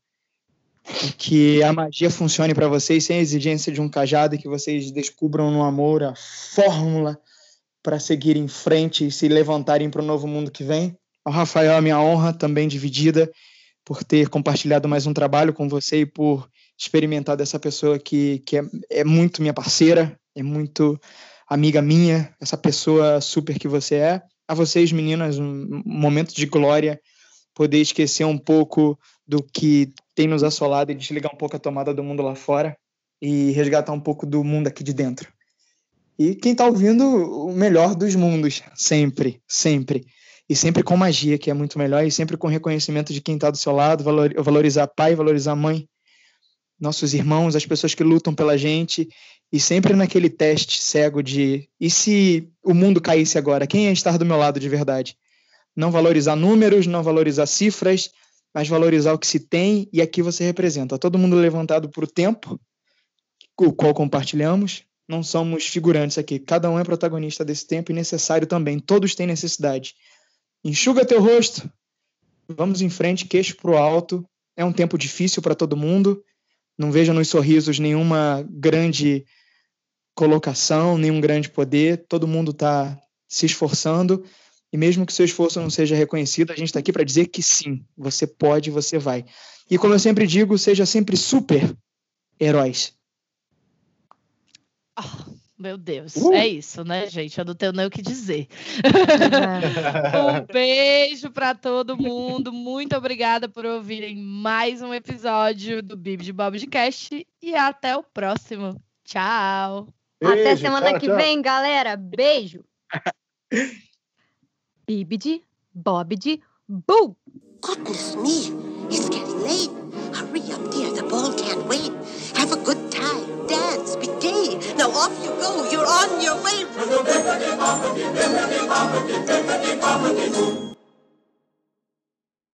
que a magia funcione para vocês sem a exigência de um cajado e que vocês descubram no amor a fórmula para seguir em frente e se levantarem para o novo mundo que vem. Ao Rafael, a minha honra também dividida por ter compartilhado mais um trabalho com você e por experimentar dessa pessoa que, que é, é muito minha parceira, é muito amiga minha, essa pessoa super que você é. A vocês, meninas, um momento de glória, poder esquecer um pouco do que tem nos assolado e desligar um pouco a tomada do mundo lá fora e resgatar um pouco do mundo aqui de dentro. E quem está ouvindo, o melhor dos mundos, sempre, sempre. E sempre com magia, que é muito melhor, e sempre com reconhecimento de quem está do seu lado, valor, valorizar pai, valorizar mãe, nossos irmãos, as pessoas que lutam pela gente, e sempre naquele teste cego de e se o mundo caísse agora, quem ia estar do meu lado de verdade? Não valorizar números, não valorizar cifras, mas valorizar o que se tem e aqui você representa. Todo mundo levantado por o tempo, o qual compartilhamos. Não somos figurantes aqui. Cada um é protagonista desse tempo e necessário também. Todos têm necessidade. Enxuga teu rosto. Vamos em frente, queixo pro alto. É um tempo difícil para todo mundo. Não veja nos sorrisos nenhuma grande colocação, nenhum grande poder. Todo mundo está se esforçando e mesmo que seu esforço não seja reconhecido, a gente está aqui para dizer que sim, você pode, você vai. E como eu sempre digo, seja sempre super heróis. Oh, meu Deus, uh! é isso, né, gente? Eu não tenho nem o que dizer. um beijo para todo mundo. Muito obrigada por ouvirem mais um episódio do Bib de Bob de Cast e até o próximo. Tchau. Beijo, até semana tchau, que tchau. vem, galera. Beijo. Bibidi, Bobidi, Boo! Goodness me, it's getting late. Hurry up, dear. The ball can't wait. Have a good time. Dance. Be gay. Now off you go. You're on your way.